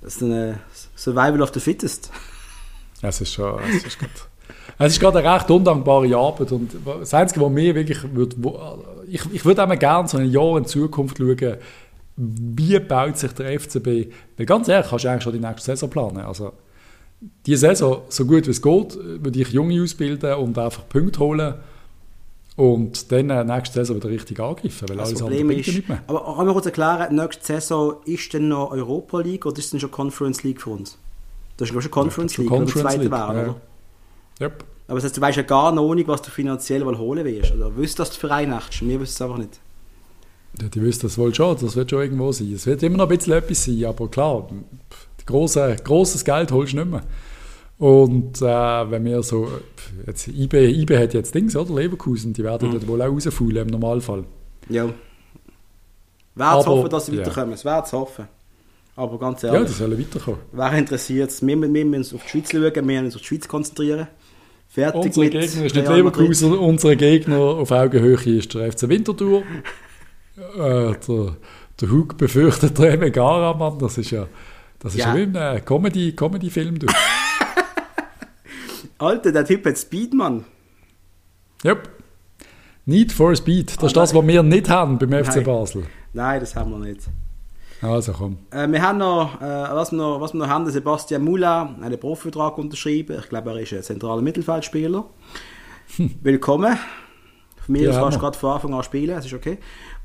das ist eine Survival of the Fittest. Es ist schon, es ist gut. Es ist gerade eine recht undankbare Arbeit und das Einzige, was mir wirklich würde, ich, ich würde einmal gerne so ein Jahr in Zukunft schauen, wie baut sich der FCB, weil ganz ehrlich, kannst du eigentlich schon die nächste Saison planen. Also, die Saison, so gut wie es geht, würde ich Junge ausbilden und einfach Punkte holen und dann äh, nächste Saison wieder richtig angreifen, weil Das alles Problem andere ist, ja nicht mehr. aber kann man kurz erklären, nächste Saison ist dann noch Europa League oder ist es dann schon Conference League für uns? Das ist schon Conference schon League, oder Conference zweite League, wäre, ja. oder? Yep. Aber das heißt, du weißt ja gar noch nicht, was du finanziell wohl holen willst. Oder wüsst das der Verein nicht? Wir wissen es einfach nicht. Ja, die wissen das wohl schon, das wird schon irgendwo sein. Es wird immer noch ein bisschen etwas sein, aber klar, pff, grosse, grosses Geld holst du nicht mehr. Und äh, wenn wir so, jetzt, IB, IB hat jetzt Dings, oder? Leverkusen, die werden Mhm. dort wohl auch rausfallen im Normalfall. Ja. Wäre zu hoffen, dass sie ja. weiterkommen. Es wäre zu hoffen. Aber ganz Ja, ehrlich, die sollen weiterkommen. wer interessiert es? Wir, wir müssen uns auf die Schweiz schauen, wir müssen uns auf die Schweiz konzentrieren. Fertig Unser mit Gegner ist nicht Real Madrid. Leverkusen, unser Gegner auf Augenhöhe ist der FC Winterthur. äh, der, der Hug befürchtet Reme Gara, Mann, das ist ja, das ist Ja. wie ein Comedy, Comedy-Film. du. Alter, der Typ hat Speed, Mann. Yep. Need for Speed. Das ist Ah, das, was wir nicht haben beim FC Nein. Basel. Nein, das haben wir nicht. Also komm. Äh, wir haben noch, äh, was, wir noch, was wir noch haben, Sebastian Mula, einen Profivertrag unterschrieben. Ich glaube, er ist ein zentraler Mittelfeldspieler. Willkommen. Von mir Ja, kannst du gerade von Anfang an spielen, es ist okay.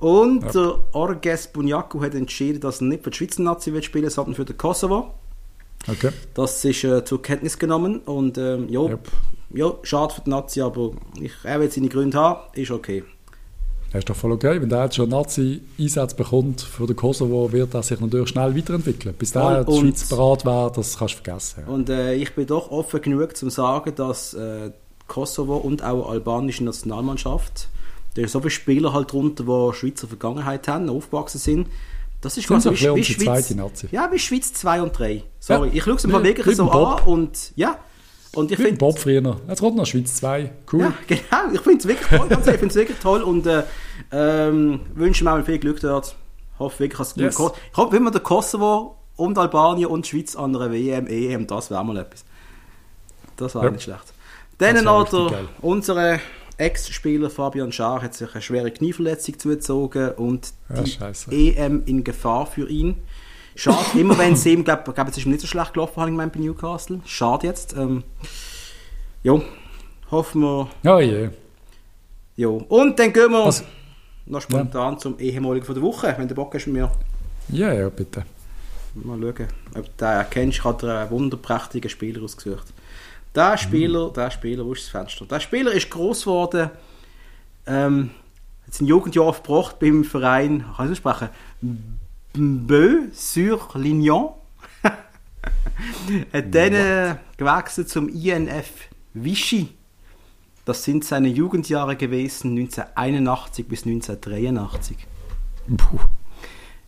Und der Orges Bunyaku hat entschieden, dass er nicht für die Schweizer Nazi wird spielen, sondern für den Kosovo. Okay. Das ist äh, zur Kenntnis genommen und ähm, ja, Yep. ja, schade für die Nazi, aber ich, er wird seine Gründe haben, ist okay. Das ist doch voll okay. Wenn der jetzt schon Nazi-Einsatz bekommt für den Kosovo, wird er sich natürlich schnell weiterentwickeln. Bis der die Schweiz bereit wäre, das kannst du vergessen. Und äh, ich bin doch offen genug zum sagen, dass äh, Kosovo und auch die albanische Nationalmannschaft, da sind so viele Spieler halt drunter, die Schweizer Vergangenheit haben, aufgewachsen sind. Das ist quasi so wie, wie Schweiz. Nazi. Ja, wie Schweiz 2 und 3. Sorry, Ja, ich schaue es mir wirklich so Bob. an und ja. Und ich finde Bob früher. Jetzt kommt noch Schweiz 2. Cool. ja, genau, ich finde es wirklich toll, ich finde es wirklich toll und äh, ähm, wünsche mir auch viel Glück dort. Hoffe wirklich, dass Yes. ich hoffe, wenn wir der Kosovo und Albanien und Schweiz an einer WM, EM, das wäre mal etwas. Das wäre Ja. nicht schlecht. Dann noch unsere Ex-Spieler Fabian Schaar hat sich eine schwere Knieverletzung zugezogen und Ja, die scheisse. EM in Gefahr für ihn. Schade, immer wenn es ihm, glaube glaub, es ist ihm nicht so schlecht gelaufen, habe ich gemeint, bei Newcastle. Schade jetzt. Ähm, ja, hoffen wir, Ja, je. Jo. Und dann gehen wir Also- noch spontan zum ehemaligen von der Woche, wenn du Bock hast mit mir. Ja, ja, bitte. Mal schauen, ob du den erkennst. Ich habe einen wunderprächtigen Spieler ausgesucht. Der Spieler, der Spieler, wo ist das Fenster? Der Spieler ist groß geworden, ähm, hat sein Jugendjahr verbracht beim Verein, kann ich sprechen? Beu sur Lignon. hat dann äh, gewechselt zum INF Vichy. Das sind seine Jugendjahre gewesen, 1981 bis 1983. Puh.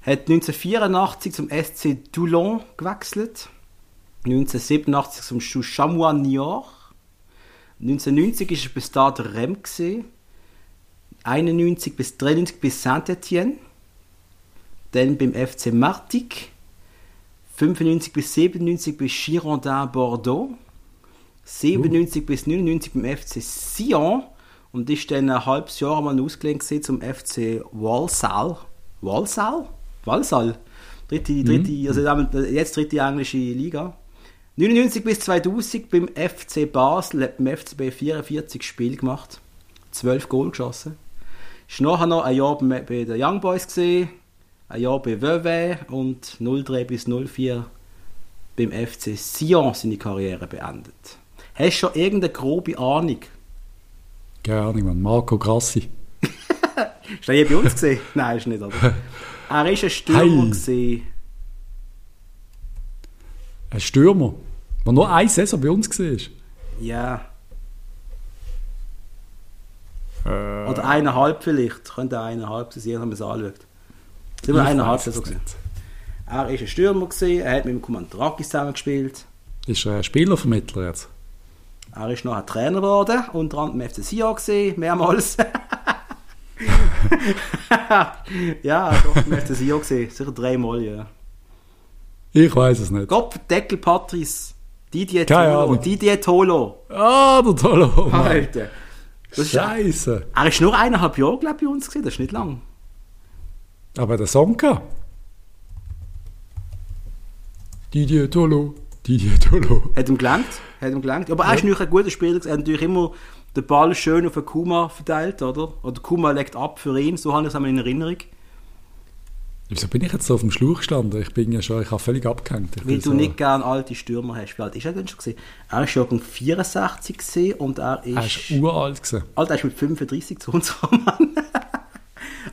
Hat 1984 zum SC Toulon gewechselt. 1987 zum Schu Chamois Niort. 1990 ist er bis da der Rem gesehen. 91 bis 93 bis Saint-Etienne. Dann beim FC Martigues. 95 bis 97 bis Girondin Bordeaux. 97 bis 99 beim FC Sion. Und ist dann ein halbes Jahr mal ausgelehnt zum FC Walsall. Walsall? Walsall. Dritte, dritte, also damit- jetzt dritte englische Liga. 99 bis 2000 beim FC Basel hat beim FCB 44 Spiele gemacht. 12 Goal geschossen. Ist nachher noch ein Jahr bei den Young Boys gesehen, ein Jahr bei Vevey und 03 bis 04 beim FC Sion seine Karriere beendet. Hast du schon irgendeine grobe Ahnung? Keine Ahnung, Mann. Marco Grassi. Hast du den je bei uns gesehen? Nein, ist nicht, oder? Er war ein Stürmer. Hey. Gewesen. Ein Stürmer, der nur eine Saison bei uns war. Ja. Äh, Oder eineinhalb vielleicht. Könnte eineinhalb sein, je nachdem, wie man es anschaut. Eineinhalb es so gewesen. nicht. Er war ein Stürmer, gewesen, er hat mit dem Kumantarakis zusammengespielt. Ist er ein Spielervermittler jetzt? Er ist noch ein Trainer geworden, unter anderem im FC Sion gesehen, mehrmals. ja, doch, im FC Sion gesehen, sicher dreimal, ja. Ich weiß es nicht. Gott, Deckel Patrice. Didier Tolo. Ahnung. Didier Tolo. Ah, der Tolo. Mann. Alter. Das ist, Scheiße. er ist nur eineinhalb Jahre, glaube ich, bei uns gewesen. Das ist nicht lang. Aber der Song kann. Didier Tolo. Didier Tolo. Hat ihm gelangt. Hat ihm gelangt. Aber er ist natürlich ein guter Spieler. Er hat natürlich immer den Ball schön auf den Kuma verteilt, oder? Oder Kuma legt ab für ihn. So habe ich es einmal in Erinnerung. Wieso bin ich jetzt so auf dem Schlauch gestanden? Ich bin ja schon, ich habe völlig abgehängt. Ich Weil du so, nicht gerne alte Stürmer hast. Wie alt ist er denn schon gewesen? Er ist Jahrgang 64 gewesen und er ist... Er ist uralt gewesen. Alter, er ist mit 35 zu uns gekommen.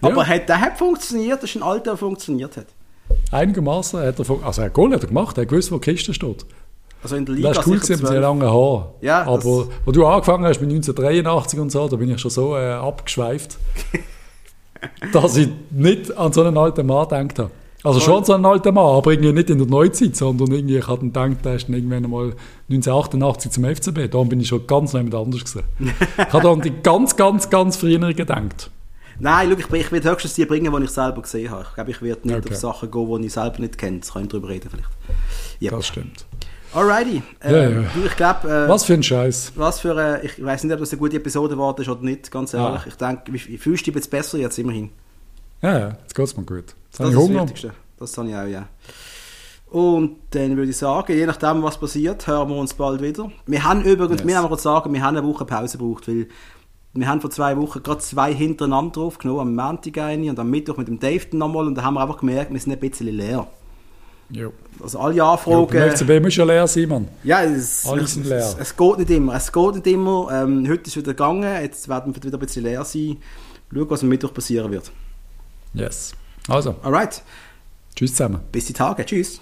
Aber hat, der hat funktioniert. Das ist ein Alter, der funktioniert hat. Einigermaßen hat er, von- also er hat Goal hat er gemacht, er hat gewusst, wo die Kiste steht. Also in der Liga Das ist cool gewesen mit 12. langen Haaren. Ja, Aber wo du angefangen hast mit 1983 und so, da bin ich schon so äh, abgeschweift, dass ich nicht an so einen alten Mann gedacht habe. Also schon an so einen alten Mann, aber irgendwie nicht in der Neuzeit, sondern irgendwie, ich hatte gedacht, der ist irgendwann einmal 1988 zum FCB. Darum bin ich schon ganz jemand anders gewesen. ich habe an die ganz, ganz, ganz früher gedacht. Nein, schau, ich, ich werde höchstens die bringen, die ich selber gesehen habe. Ich glaube, ich werde nicht Okay. auf Sachen gehen, die ich selber nicht kenne. Das kann ich darüber reden vielleicht. Yep. Das stimmt. Alrighty. Ähm, Ja, ja. Du, ich glaube... Äh, Was für ein Scheiß. was für eine... Ich weiß nicht, ob das eine gute Episode war oder nicht, ganz ehrlich. Ah. Ich denke, wie, fühlst du dich jetzt besser jetzt immerhin? Ja, ja, jetzt geht es mir gut. Jetzt Das ist ich das Hunger. Wichtigste. Das habe ich auch, ja. Und dann würde ich sagen, je nachdem, was passiert, hören wir uns bald wieder. Wir haben übrigens, Yes. wir haben gerade sagen, wir haben eine Woche Pause gebraucht, weil wir haben vor zwei Wochen gerade zwei hintereinander aufgenommen, am Montag eine und am Mittwoch mit dem Dave nochmal und da haben wir einfach gemerkt, wir sind ein bisschen leer. Jo. Also alle Ja, Anfragen... beim FCB muss ja leer sein, Mann. Ja, es, Alle sind leer. Es, es geht nicht immer. Es geht nicht immer. Ähm, heute ist es wieder gegangen. Jetzt werden wir wieder ein bisschen leer sein. Schauen, was am Mittwoch passieren wird. Yes. Also, Alright. tschüss zusammen. Bis die Tage. Tschüss.